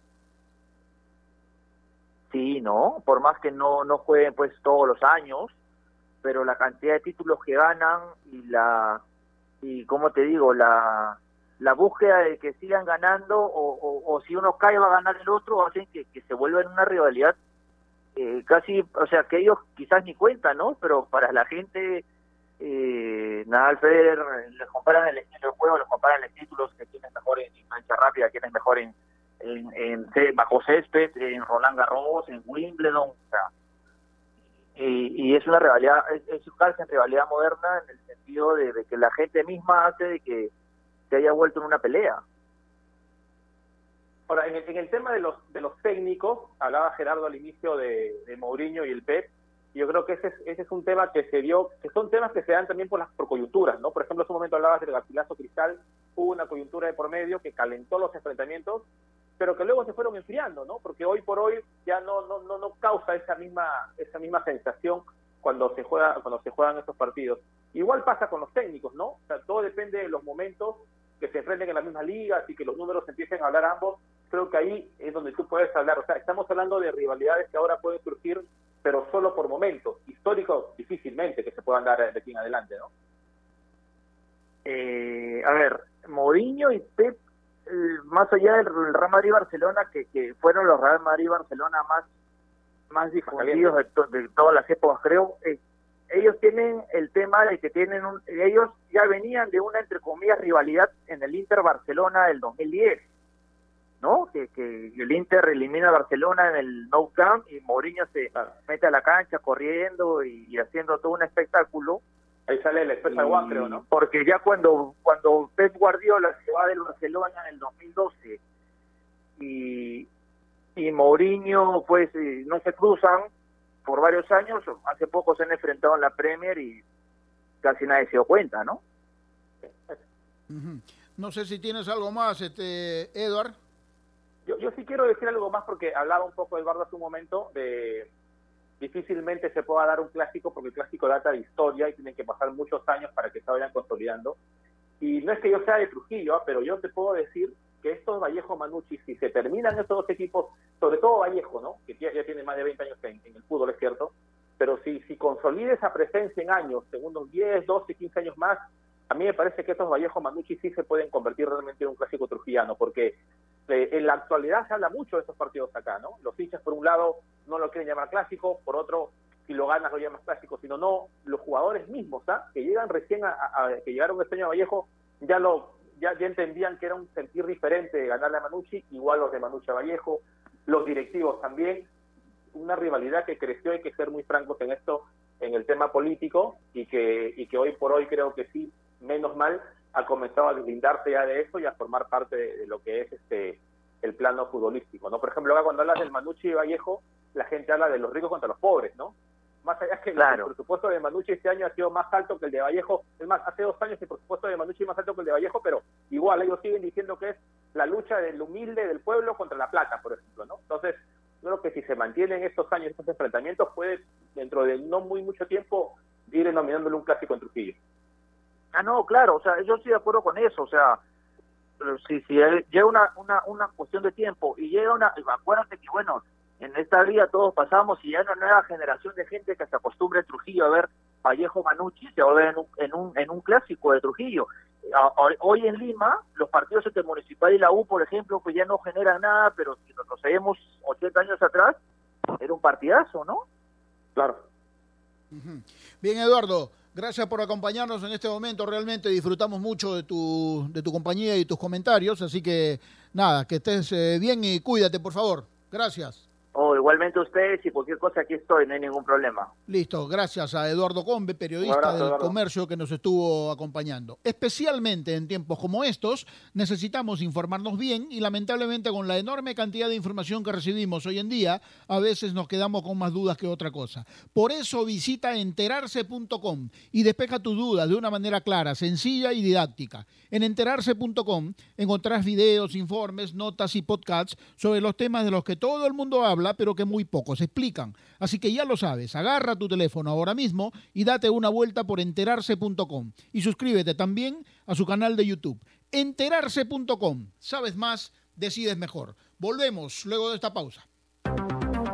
Sí, ¿no? Por más que no, no jueguen pues todos los años, pero la cantidad de títulos que ganan y la, y como te digo, la, la búsqueda de que sigan ganando o, o, si uno cae va a ganar el otro, hacen que, se vuelva en una rivalidad eh, casi, o sea, que ellos quizás ni cuentan, ¿no? Pero para la gente, eh, Nadal Federer, les comparan el estilo de juego, les comparan los títulos, que quién es mejor en, en mancha rápida, quién es mejor en, en, bajo césped, en Roland Garros, en Wimbledon, y, y es una rivalidad, es, es casi en rivalidad moderna en el sentido de, que la gente misma hace de que se haya vuelto en una pelea. Ahora, en el, en el tema de los de los técnicos, hablaba Gerardo al inicio de, de Mourinho y el Pep, yo creo que ese es, ese es un tema que se dio, que son temas que se dan también por las por coyunturas, ¿no? Por ejemplo, en su momento hablabas del Garcilaso Cristal, hubo una coyuntura de por medio que calentó los enfrentamientos, pero que luego se fueron enfriando, ¿no? Porque hoy por hoy ya no no no, no causa esa misma esa misma sensación cuando se juega cuando se juegan estos partidos. Igual pasa con los técnicos, ¿no? O sea, todo depende de los momentos que se enfrenten en las mismas ligas y que los números empiecen a hablar ambos. Creo que ahí es donde tú puedes hablar. O sea, estamos hablando de rivalidades que ahora pueden surgir, pero solo por momentos. Históricos, difícilmente que se puedan dar de aquí en adelante, ¿no? Eh, a ver, Mourinho y Pep, más allá del Real Madrid-Barcelona, que, que fueron los Real Madrid-Barcelona más, más difundidos de, to- de todas las épocas, creo, eh, ellos tienen el tema de que tienen un, ellos ya venían de una, entre comillas, rivalidad en el Inter-Barcelona del 2010, ¿no? Que, que el Inter elimina a Barcelona en el Nou Camp y Mourinho se mete a la cancha corriendo y, y haciendo todo un espectáculo. Ahí sale el Special One, creo, ¿no? Porque ya cuando cuando Pep Guardiola se va del Barcelona en el 2012 y, y Mourinho, pues, eh, no se cruzan por varios años, hace poco se han enfrentado en la Premier y casi nadie se dio cuenta, ¿no? No sé si tienes algo más, este, Edward. Yo, yo sí quiero decir algo más porque hablaba un poco Eduardo hace un momento de difícilmente se pueda dar un clásico porque el clásico data de historia y tienen que pasar muchos años para que se vayan consolidando. Y no es que yo sea de Trujillo, ah, pero yo te puedo decir que estos Vallejo Manucci, si se terminan estos dos equipos, sobre todo Vallejo, ¿no? que ya, tiene más de 20 años en, el fútbol, es cierto, pero si, si consolida esa presencia en años, en unos 10, 12, 15 años más, a mí me parece que estos Vallejo Manucci sí se pueden convertir realmente en un clásico trujillano, porque eh, en la actualidad se habla mucho de estos partidos acá, ¿no? Los hinchas, por un lado, no lo quieren llamar clásico, por otro, si lo ganas lo llamas clásico, sino no, los jugadores mismos, ¿ah? Que llegan recién a- que llegaron este año a Vallejo, ya lo ya, ya entendían que era un sentir diferente de ganarle a Manucci, igual los de Manucci a Vallejo, los directivos también, una rivalidad que creció, hay que ser muy francos en esto, en el tema político, y que, y que hoy por hoy creo que sí, menos mal, ha comenzado a deslindarse ya de eso y a formar parte de, de lo que es este el plano futbolístico, ¿no? Por ejemplo, ahora cuando hablas del Manucci y Vallejo, la gente habla de los ricos contra los pobres, ¿no? Más allá que Claro. el presupuesto de Manucci este año ha sido más alto que el de Vallejo, es más, hace dos años el presupuesto de Manucci es más alto que el de Vallejo, pero igual ellos siguen diciendo que es la lucha del humilde del pueblo contra la plata, por ejemplo, ¿no? Entonces, yo creo que si se mantienen estos años, estos enfrentamientos, puede, dentro de no muy mucho tiempo, ir denominándole un clásico en Trujillo. Ah, no, claro, o sea, yo estoy de acuerdo con eso, o sea, si, si llega una, una, una cuestión de tiempo y llega una, acuérdate que bueno, en esta vida todos pasamos y ya hay una nueva generación de gente que se acostumbra en Trujillo a ver Vallejo Manucci, se va a ver en un, en un, en un clásico de Trujillo. A- a- Hoy en Lima, los partidos entre Municipal y la U, por ejemplo, pues ya no generan nada, pero si nos retrocedemos 80 años atrás, era un partidazo, ¿no? Claro. Bien, Eduardo, gracias por acompañarnos en este momento. Realmente disfrutamos mucho de tu, de tu compañía y tus comentarios. Así que, nada, que estés eh, bien y cuídate, por favor. Gracias. Igualmente ustedes y cualquier cosa aquí estoy, no hay ningún problema. Listo, gracias a Eduardo Combe, periodista abrazo, del Eduardo. comercio que nos estuvo acompañando. Especialmente en tiempos como estos, necesitamos informarnos bien y lamentablemente con la enorme cantidad de información que recibimos hoy en día, a veces nos quedamos con más dudas que otra cosa. Por eso visita enterarse.com y despeja tus dudas de una manera clara, sencilla y didáctica. En enterarse.com encontrarás videos, informes, notas y podcasts sobre los temas de los que todo el mundo habla, pero que muy pocos explican. Así que ya lo sabes, agarra tu teléfono ahora mismo y date una vuelta por enterarse.com y suscríbete también a su canal de YouTube. Enterarse.com. Sabes más, decides mejor. Volvemos luego de esta pausa.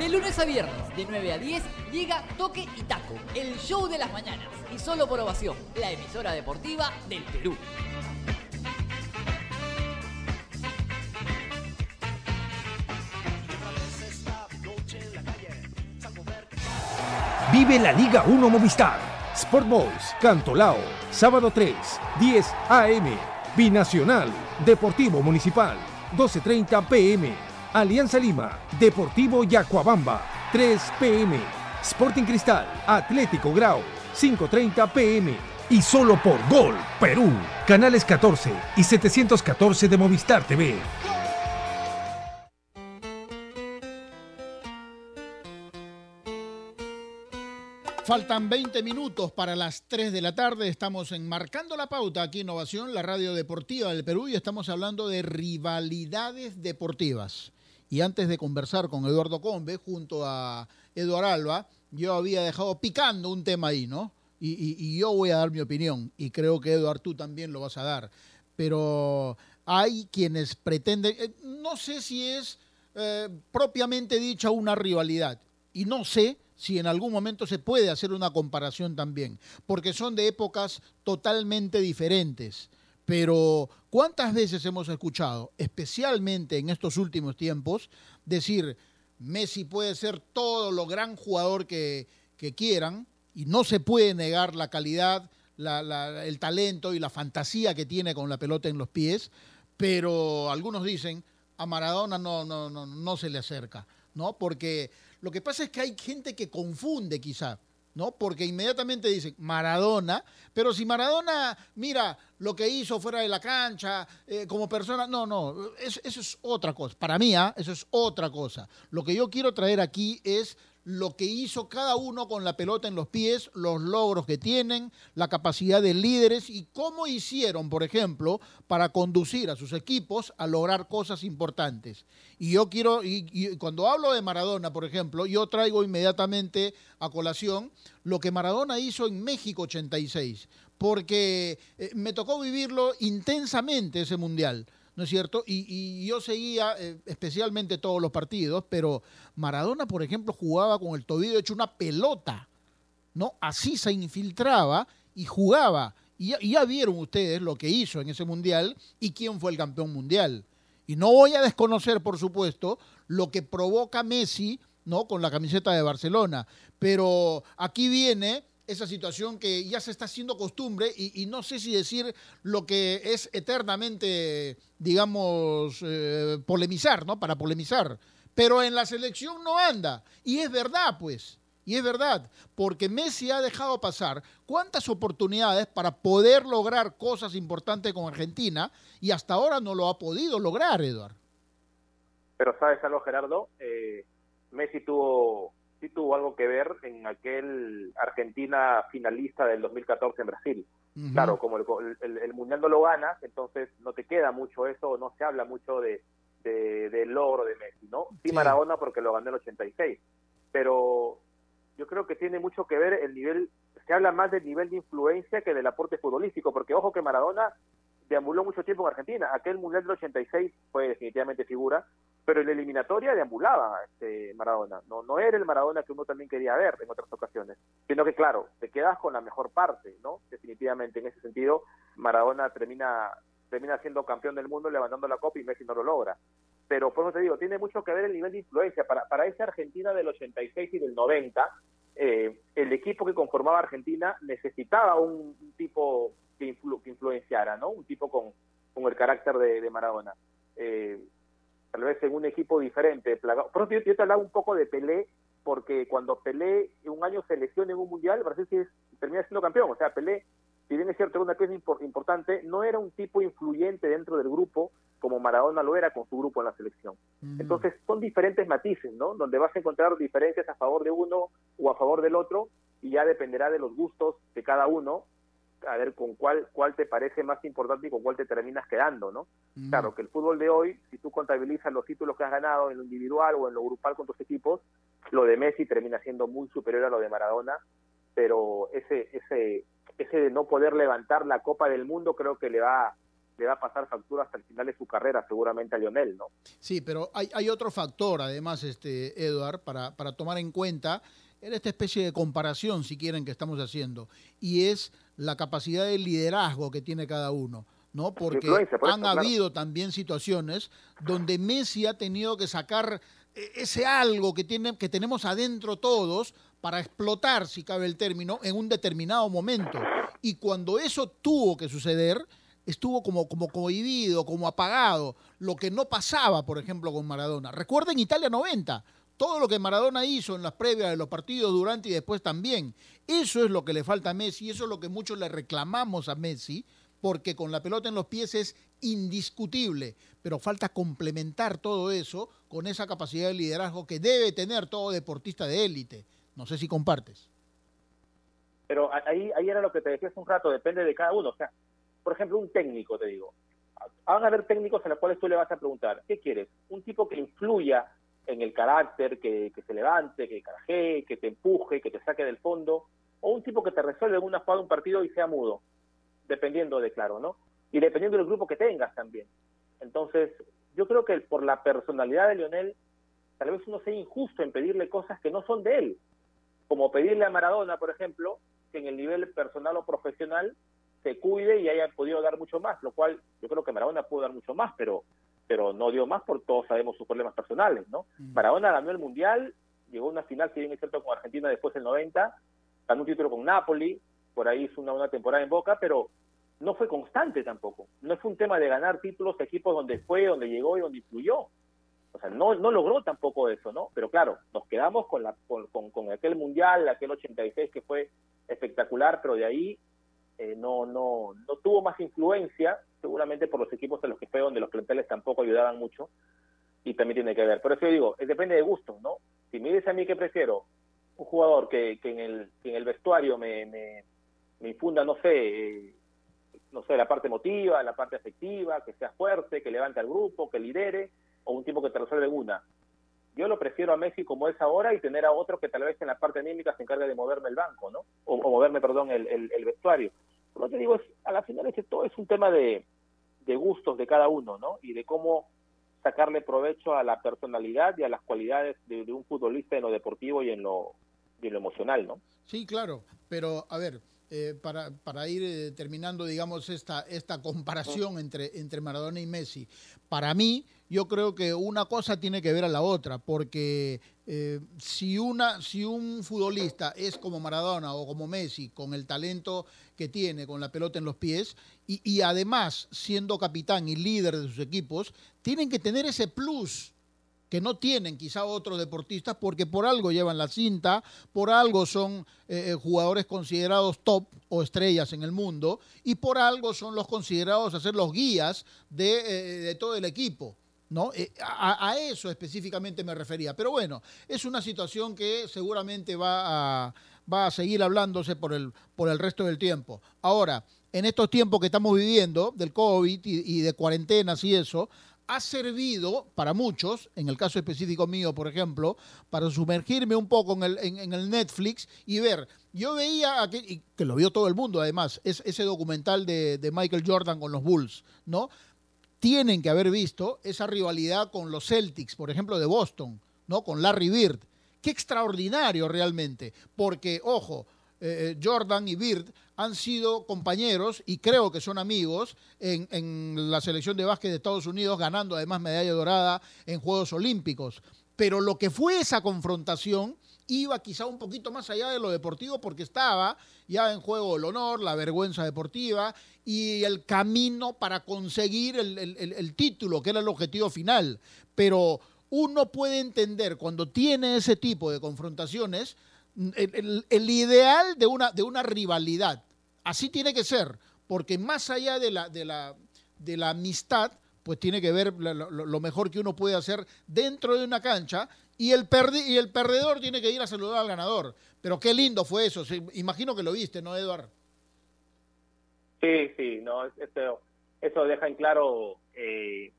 De lunes a viernes, de 9 a 10, llega Toque y Taco, el show de las mañanas. Y solo por ovación, la emisora deportiva del Perú. Vive la Liga 1 Movistar. Sport Boys, Cantolao, sábado 3, 10 AM. Binacional, Deportivo Municipal, 12.30 PM. Alianza Lima, Deportivo Yacuabamba, 3 PM. Sporting Cristal, Atlético Grau, 5.30 PM. Y solo por Gol, Perú. Canales 14 y 714 de Movistar TV. Faltan 20 minutos para las 3 de la tarde. Estamos en Marcando la Pauta aquí en Innovación, la radio deportiva del Perú, y estamos hablando de rivalidades deportivas. Y antes de conversar con Eduardo Combe, junto a Eduardo Alba, yo había dejado picando un tema ahí, ¿no? Y, yo voy a dar mi opinión, y creo que Eduardo tú también lo vas a dar. Pero hay quienes pretenden, eh, no sé si es eh, propiamente dicha una rivalidad, y no sé si en algún momento se puede hacer una comparación también, porque son de épocas totalmente diferentes. Pero ¿cuántas veces hemos escuchado, especialmente en estos últimos tiempos, decir, Messi puede ser todo lo gran jugador que, quieran y no se puede negar la calidad, el talento y la fantasía que tiene con la pelota en los pies, pero algunos dicen, a Maradona no, no, no, no se le acerca, ¿no? Porque lo que pasa es que hay gente que confunde quizá, ¿no? Porque inmediatamente dicen Maradona, pero si Maradona, mira lo que hizo fuera de la cancha, eh, como persona, no, no, es- eso es otra cosa. Para mí, ¿ah? eso es otra cosa. Lo que yo quiero traer aquí es lo que hizo cada uno con la pelota en los pies, los logros que tienen, la capacidad de líderes y cómo hicieron, por ejemplo, para conducir a sus equipos a lograr cosas importantes. Y yo quiero, y, cuando hablo de Maradona, por ejemplo, yo traigo inmediatamente a colación lo que Maradona hizo en México 86, porque eh, me tocó vivirlo intensamente ese mundial. ¿No es cierto? Y, yo seguía eh, especialmente todos los partidos, pero Maradona, por ejemplo, jugaba con el tobillo hecho una pelota, ¿no? Así se infiltraba y jugaba. Y ya, y ya vieron ustedes lo que hizo en ese mundial y quién fue el campeón mundial. Y no voy a desconocer, por supuesto, lo que provoca Messi, ¿no? Con la camiseta de Barcelona. Pero aquí viene esa situación que ya se está haciendo costumbre y, no sé si decir lo que es eternamente, digamos, eh, polemizar, ¿no? Para polemizar. Pero en la selección no anda. Y es verdad, pues. Y es verdad, porque Messi ha dejado pasar cuántas oportunidades para poder lograr cosas importantes con Argentina y hasta ahora no lo ha podido lograr, Eduardo. Pero sabes algo, Gerardo, eh, Messi tuvo sí tuvo algo que ver en aquel Argentina finalista del 2014 en Brasil. Claro, como el, el, el, Mundial no lo ganas, entonces no te queda mucho eso, no se habla mucho de, de, del logro de Messi, ¿no? Sí, Sí. Maradona porque lo ganó el 86, pero yo creo que tiene mucho que ver el nivel, se habla más del nivel de influencia que del aporte futbolístico, porque ojo que Maradona deambuló mucho tiempo en Argentina, aquel Mundial del 86 fue definitivamente figura, pero en la eliminatoria deambulaba este Maradona, no era el Maradona que uno también quería ver en otras ocasiones, sino que claro, te quedas con la mejor parte, ¿no? Definitivamente en ese sentido Maradona termina termina siendo campeón del mundo levantando la copa y Messi no lo logra. Pero por eso te digo, tiene mucho que ver el nivel de influencia. Para, para esa Argentina del 86 y del 90, eh, el equipo que conformaba Argentina necesitaba un tipo que, influ- que influenciara, ¿no? Un tipo con, con el carácter de, de Maradona. Eh, tal vez en un equipo diferente. plagado. Por eso yo, yo te hablaba un poco de Pelé, porque cuando Pelé un año se lesiona en un mundial, Brasil sí es- termina siendo campeón. O sea, Pelé, si bien es cierto, era una pieza impor- importante, no era un tipo influyente dentro del grupo como Maradona lo era con su grupo en la selección. Entonces son diferentes matices, ¿no? Donde vas a encontrar diferencias a favor de uno o a favor del otro y ya dependerá de los gustos de cada uno a ver con cuál cuál te parece más importante y con cuál te terminas quedando, ¿no? Claro, que el fútbol de hoy, si tú contabilizas los títulos que has ganado en lo individual o en lo grupal con tus equipos, lo de Messi termina siendo muy superior a lo de Maradona, pero ese ese ese de no poder levantar la Copa del Mundo creo que le va le va a pasar factura hasta el final de su carrera, seguramente a Lionel, ¿no? Sí, pero hay, hay otro factor, además, este, Eduard, para, para tomar en cuenta en esta especie de comparación, si quieren, que estamos haciendo, y es la capacidad de liderazgo que tiene cada uno. ¿no? Porque han claro. habido también situaciones donde Messi ha tenido que sacar eh, ese algo que, tiene, que tenemos adentro todos para explotar, si cabe el término, en un determinado momento. Y cuando eso tuvo que suceder, estuvo como, como cohibido, como apagado, lo que no pasaba, por ejemplo, con Maradona. Recuerden Italia 90, todo lo que Maradona hizo en las previas de los partidos, durante y después también. Eso es lo que le falta a Messi, eso es lo que muchos le reclamamos a Messi, porque con la pelota en los pies es indiscutible, pero falta complementar todo eso con esa capacidad de liderazgo que debe tener todo deportista de élite. No sé si compartes. Pero ahí, ahí era lo que te decía hace un rato, depende de cada uno. O sea, por ejemplo, un técnico, te digo. Van a haber técnicos a los cuales tú le vas a preguntar, ¿qué quieres? Un tipo que influya en el carácter, que, que se levante, que carajee, que te empuje, que te saque del fondo, o un tipo que te resuelve una jugada un partido y sea mudo, dependiendo de claro, ¿no? Y dependiendo del grupo que tengas también. Entonces, yo creo que por la personalidad de Lionel, tal vez uno sea injusto en pedirle cosas que no son de él, como pedirle a Maradona, por ejemplo, que en el nivel personal o profesional se cuide y haya podido dar mucho más, lo cual yo creo que Maradona pudo dar mucho más, pero pero no dio más por todos sabemos sus problemas personales, ¿no? Maradona ganó el Mundial, llegó a una final, si bien es cierto, con Argentina después del 90, ganó un título con Napoli, por ahí hizo una, una temporada en Boca, pero no fue constante tampoco. No fue un tema de ganar títulos a equipos donde fue, donde llegó y donde influyó. O sea, no, no logró tampoco eso, ¿no? Pero claro, nos quedamos con, la, con, con, con aquel Mundial, aquel 86 que fue espectacular, pero de ahí eh, no, no, no tuvo más influencia, seguramente por los equipos en los que fue, donde los planteles tampoco ayudaban mucho, y también tiene que ver. Por eso yo digo, eh, depende de gustos, ¿no? Si me dices a mí que prefiero un jugador que, que, en, el, que en el vestuario me, me, me infunda, no sé, eh, no sé, la parte emotiva, la parte afectiva, que sea fuerte, que levante al grupo, que lidere, o un tipo que te resuelve una. Yo lo prefiero a Messi como es ahora y tener a otro que tal vez en la parte anímica se encargue de moverme el banco, ¿no? O, moverme, perdón, el, el vestuario. Lo que digo es, a la final es que todo es un tema de, de gustos de cada uno, ¿no? Y de cómo sacarle provecho a la personalidad y a las cualidades de, de un futbolista en lo deportivo y en lo, y en lo emocional, ¿no? Sí, claro, pero a ver, eh, para, para, ir eh, terminando, digamos, esta, esta comparación entre, entre Maradona y Messi, para mí, yo creo que una cosa tiene que ver a la otra, porque eh, si, una, si un futbolista es como Maradona o como Messi, con el talento que tiene, con la pelota en los pies, y, además siendo capitán y líder de sus equipos, tienen que tener ese plus que no tienen quizá otros deportistas porque por algo llevan la cinta, por algo son eh, jugadores considerados top o estrellas en el mundo y por algo son los considerados a ser los guías de todo el equipo. ¿No? A, a, eso específicamente me refería. Pero bueno, es una situación que seguramente va a, va a seguir hablándose por el, por el resto del tiempo. Ahora, en estos tiempos que estamos viviendo del COVID y, de cuarentenas y eso, ha servido para muchos, en el caso específico mío, por ejemplo, para sumergirme un poco en el, en, el Netflix y ver. Yo veía, y que lo vio todo el mundo además, es ese documental de, de Michael Jordan con los Bulls, ¿no? Tienen que haber visto esa rivalidad con los Celtics, por ejemplo, de Boston, ¿no? Con Larry Bird. Qué extraordinario realmente, porque, ojo, eh, Jordan y Bird han sido compañeros y creo que son amigos en, en, la selección de básquet de Estados Unidos, ganando además medalla dorada en Juegos Olímpicos. Pero lo que fue esa confrontación iba quizá un poquito más allá de lo deportivo porque estaba ya en juego el honor, la vergüenza deportiva y el camino para conseguir el, título, que era el objetivo final. Pero uno puede entender cuando tiene ese tipo de confrontaciones el, ideal de una, rivalidad. Así tiene que ser, porque más allá de la, amistad, pues tiene que ver lo, mejor que uno puede hacer dentro de una cancha y el, y el perdedor tiene que ir a saludar al ganador. Pero qué lindo fue eso. Imagino que lo viste, ¿no, Eduard? Sí, sí, no, eso, eso deja en claro eh,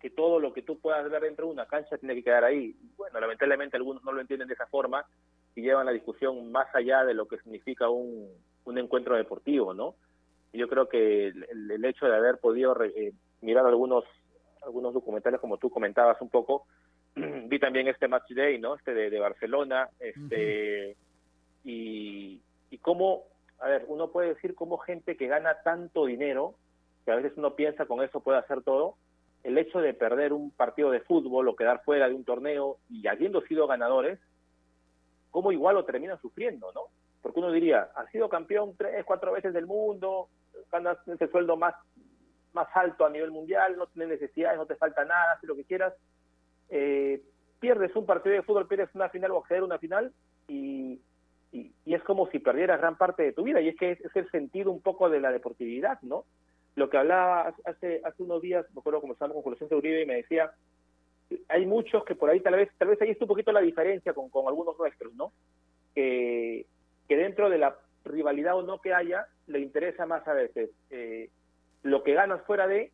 que todo lo que tú puedas ver dentro de una cancha tiene que quedar ahí. Bueno, lamentablemente algunos no lo entienden de esa forma y llevan la discusión más allá de lo que significa un, un encuentro deportivo, ¿no? Yo creo que el, el hecho de haber podido eh, mirar algunos algunos documentales como tú comentabas un poco, vi también este Match Day, ¿no? Este de, de Barcelona, este uh -huh. y, y cómo, a ver, uno puede decir cómo gente que gana tanto dinero, que a veces uno piensa con eso puede hacer todo, el hecho de perder un partido de fútbol o quedar fuera de un torneo y habiendo sido ganadores, cómo igual lo terminan sufriendo, ¿no? Porque uno diría, has sido campeón tres, cuatro veces del mundo, ganas ese sueldo más, más alto a nivel mundial, no tienes necesidades, no te falta nada, haz lo que quieras, eh, pierdes un partido de fútbol, pierdes una final o acceder a una final y, y, es como si perdieras gran parte de tu vida y es que es, el sentido un poco de la deportividad, ¿no? Lo que hablaba hace, unos días, me acuerdo conversando con Colosense Uribe y me decía, hay muchos que por ahí tal vez, tal vez ahí está un poquito la diferencia con, algunos nuestros, ¿no? Que, que dentro de la rivalidad o no que haya, le interesa más a veces eh, lo que ganas fuera de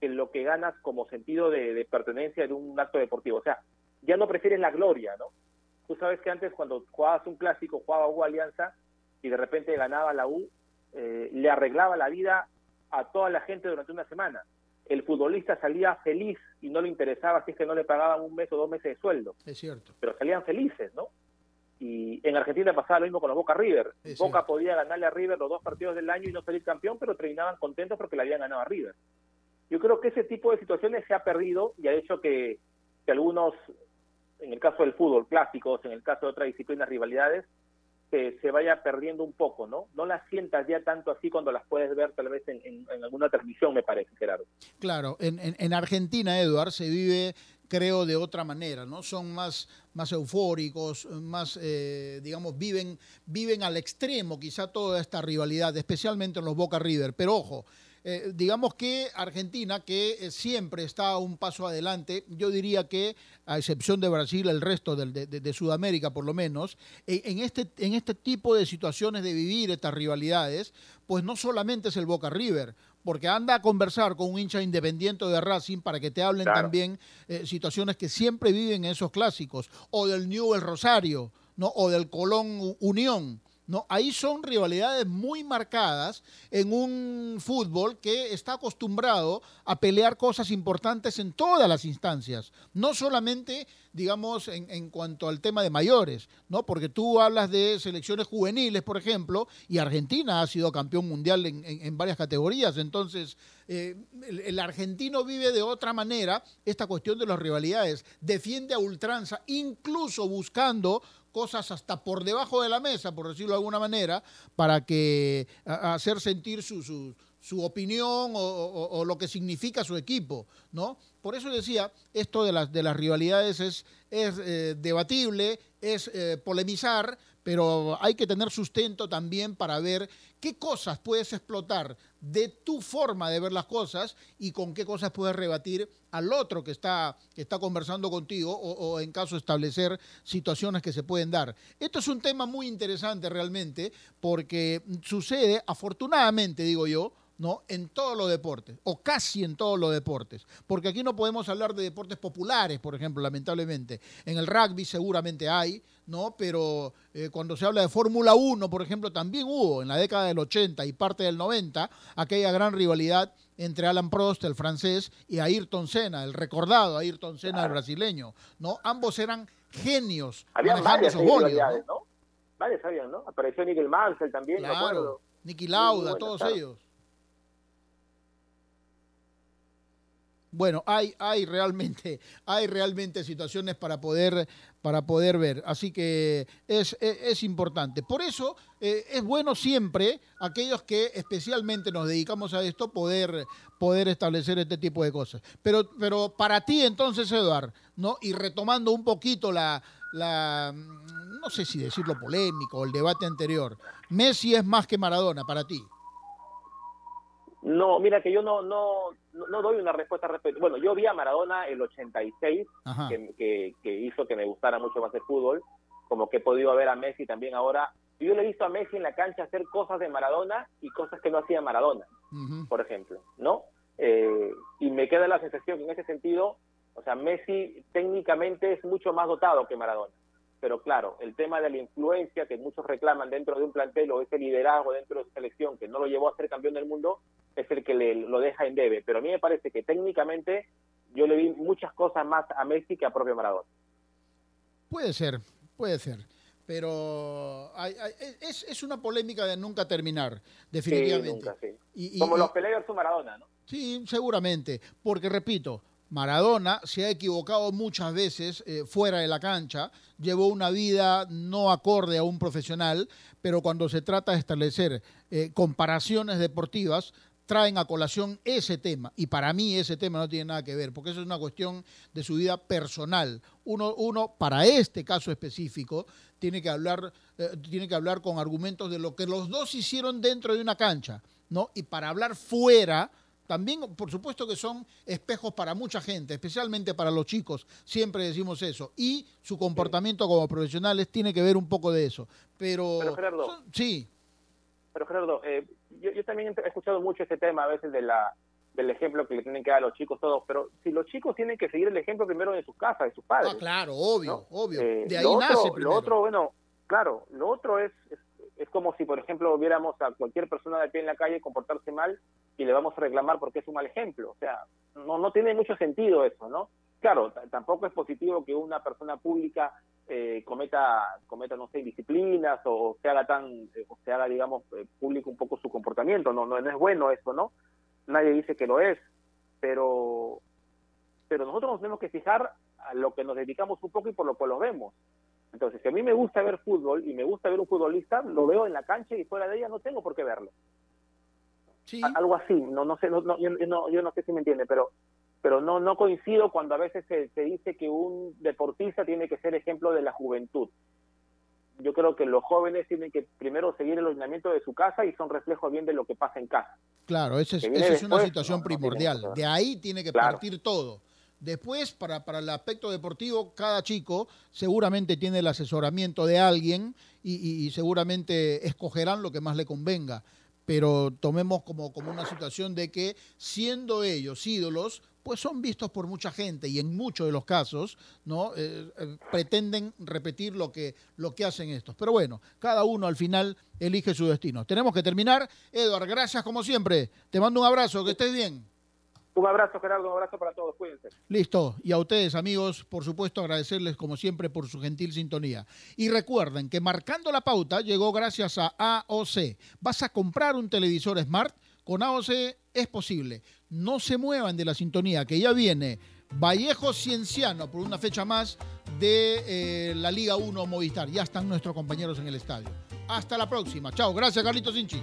que lo que ganas como sentido de, de, pertenencia de un acto deportivo. O sea, ya no prefieres la gloria, ¿no? Tú sabes que antes cuando jugabas un clásico, jugaba U Alianza y de repente ganaba la U, eh, le arreglaba la vida a toda la gente durante una semana. El futbolista salía feliz y no le interesaba si es que no le pagaban un mes o dos meses de sueldo. Es cierto. Pero salían felices, ¿no? Y en Argentina pasaba lo mismo con los Boca River. Es Boca cierto. podía ganarle a River los dos partidos del año y no salir campeón, pero terminaban contentos porque le habían ganado a River. Yo creo que ese tipo de situaciones se ha perdido y ha hecho que, algunos, en el caso del fútbol, clásicos, en el caso de otras disciplinas, rivalidades, se vaya perdiendo un poco, ¿no? No las sientas ya tanto así cuando las puedes ver tal vez en alguna transmisión, me parece, Gerardo. Claro, en, en, Argentina, Eduard, se vive, creo, de otra manera, ¿no? Son más, más eufóricos, más, eh, digamos, viven, viven al extremo quizá toda esta rivalidad, especialmente en los Boca River. Pero ojo, eh, digamos que Argentina, que eh, siempre está un paso adelante, yo diría que, a excepción de Brasil, el resto de, de, de Sudamérica por lo menos, en este, en este tipo de situaciones de vivir estas rivalidades, pues no solamente es el Boca River, porque anda a conversar con un hincha independiente de Racing para que te hablen claro. también eh, situaciones que siempre viven en esos clásicos, o del Newell Rosario, ¿no? o del Colón Unión ¿no? Ahí son rivalidades muy marcadas en un fútbol que está acostumbrado a pelear cosas importantes en todas las instancias, no solamente, digamos, en, cuanto al tema de mayores, ¿no? Porque tú hablas de selecciones juveniles, por ejemplo, y Argentina ha sido campeón mundial en, en, en varias categorías, entonces eh, el, el, argentino vive de otra manera esta cuestión de las rivalidades, defiende a ultranza, incluso buscando cosas hasta por debajo de la mesa, por decirlo de alguna manera, para que hacer sentir su, su, su opinión o lo que significa su equipo, ¿no? Por eso decía, esto de las, de las rivalidades es, es eh, debatible, es eh, polemizar, pero hay que tener sustento también para ver qué cosas puedes explotar de tu forma de ver las cosas y con qué cosas puedes rebatir al otro que está, que está conversando contigo o, o en caso establecer situaciones que se pueden dar. Esto es un tema muy interesante realmente porque sucede, afortunadamente digo yo, ¿no? En todos los deportes, o casi en todos los deportes, porque aquí no podemos hablar de deportes populares, por ejemplo, lamentablemente. En el rugby seguramente hay, ¿no? Pero eh, cuando se habla de Fórmula 1, por ejemplo, también hubo en la década del 80 y parte del 90 aquella gran rivalidad entre Alan Prost, el francés, y Ayrton Senna, el recordado Ayrton Senna, el brasileño, ¿no? Ambos eran genios Había varias ¿no? ¿no? Varias habían, ¿no? Apareció Nigel Mansell también, me acuerdo. Claro, Niki Lauda, todos claro. ellos. Bueno, hay, hay realmente, hay realmente situaciones para poder, para poder ver. Así que es, es, es importante. Por eso eh, es bueno siempre, aquellos que especialmente nos dedicamos a esto, poder, poder establecer este tipo de cosas. Pero, pero para ti entonces, Eduard, ¿no? Y retomando un poquito la, la, mm, no sé si decirlo polémico, el debate anterior. Messi es más que Maradona para ti. No, mira que yo no, no, no doy una respuesta al respecto. Bueno, yo vi a Maradona el 86, Ajá. que, que, que hizo que me gustara mucho más el fútbol, como que he podido ver a Messi también ahora. Yo le he visto a Messi en la cancha hacer cosas de Maradona y cosas que no hacía Maradona, por ejemplo, ¿no? Eh, y me queda la sensación que en ese sentido, o sea, Messi técnicamente es mucho más dotado que Maradona. Pero claro, el tema de la influencia que muchos reclaman dentro de un plantel o ese liderazgo dentro de su selección que no lo llevó a ser campeón del mundo es el que le, lo deja en debe. Pero a mí me parece que técnicamente yo le vi muchas cosas más a Messi que a propio Maradona. Puede ser, puede ser. Pero hay- hay- es, es una polémica de nunca terminar, definitivamente. Sí, nunca, sí. Y- y- Como los Pelé versus Maradona, ¿no? Sí, seguramente, porque repito, Maradona se ha equivocado muchas veces eh, fuera de la cancha, llevó una vida no acorde a un profesional, pero cuando se trata de establecer eh, comparaciones deportivas, traen a colación ese tema. Y para mí ese tema no tiene nada que ver, porque eso es una cuestión de su vida personal. Uno, para este caso específico, tiene que hablar, eh, tiene que hablar con argumentos de lo que los dos hicieron dentro de una cancha, ¿no? Y para hablar fuera, también, por supuesto que son espejos para mucha gente, especialmente para los chicos, siempre decimos eso. Y su comportamiento como profesionales tiene que ver un poco de eso. Pero, Pero Gerardo, son- sí, Pero Gerardo, eh, yo, yo también he escuchado mucho este tema a veces de la del ejemplo que le tienen que dar a los chicos todos, pero si los chicos tienen que seguir el ejemplo primero de sus casas, de sus padres. ah, claro, obvio, obvio. Eh, de ahí lo nace otro, primero. Lo otro, bueno, claro, lo otro es, es, es como si, por ejemplo, viéramos a cualquier persona de pie en la calle comportarse mal y le vamos a reclamar porque es un mal ejemplo. O sea, no, no tiene mucho sentido eso, ¿no? Claro, tampoco es positivo que una persona pública eh, cometa, cometa, no sé, indisciplinas o se haga tan, eh, o se haga, digamos, eh, público un poco su comportamiento. No, no, no es bueno eso, ¿no? Nadie dice que lo es, pero, pero nosotros nos tenemos que fijar a lo que nos dedicamos un poco y por lo que lo vemos. Entonces, si a mí me gusta ver fútbol y me gusta ver un futbolista, lo veo en la cancha y fuera de ella no tengo por qué verlo. A- Algo así, no, no sé, no, no, yo, no, yo no sé si me entiende, pero, pero no, no coincido cuando a veces se, se dice que un deportista tiene que ser ejemplo de la juventud. Yo creo que los jóvenes tienen que primero seguir el ordenamiento de su casa y son reflejo bien de lo que pasa en casa. Claro, esa es, esa una situación no, primordial. de ahí tiene que Claro. partir todo. Después, para, para el aspecto deportivo, cada chico seguramente tiene el asesoramiento de alguien y, seguramente escogerán lo que más le convenga. Pero tomemos como, como una situación de que siendo ellos ídolos, pues son vistos por mucha gente y en muchos de los casos no Eh, eh, pretenden repetir lo que, lo que hacen estos. Pero bueno, cada uno al final elige su destino. Tenemos que terminar. Eduard, gracias como siempre. Te mando un abrazo, que estés bien. Un abrazo, Gerardo, un abrazo para todos, cuídense. Listo. Y a ustedes, amigos, por supuesto, agradecerles como siempre por su gentil sintonía. Y recuerden que marcando la pauta llegó gracias a AOC. ¿Vas a comprar un televisor Smart? Con AOC es posible. No se muevan de la sintonía que ya viene Vallejo Cienciano por una fecha más de eh, la Liga 1 Movistar. Ya están nuestros compañeros en el estadio. Hasta la próxima. Chao. Gracias, Carlitos Inchi.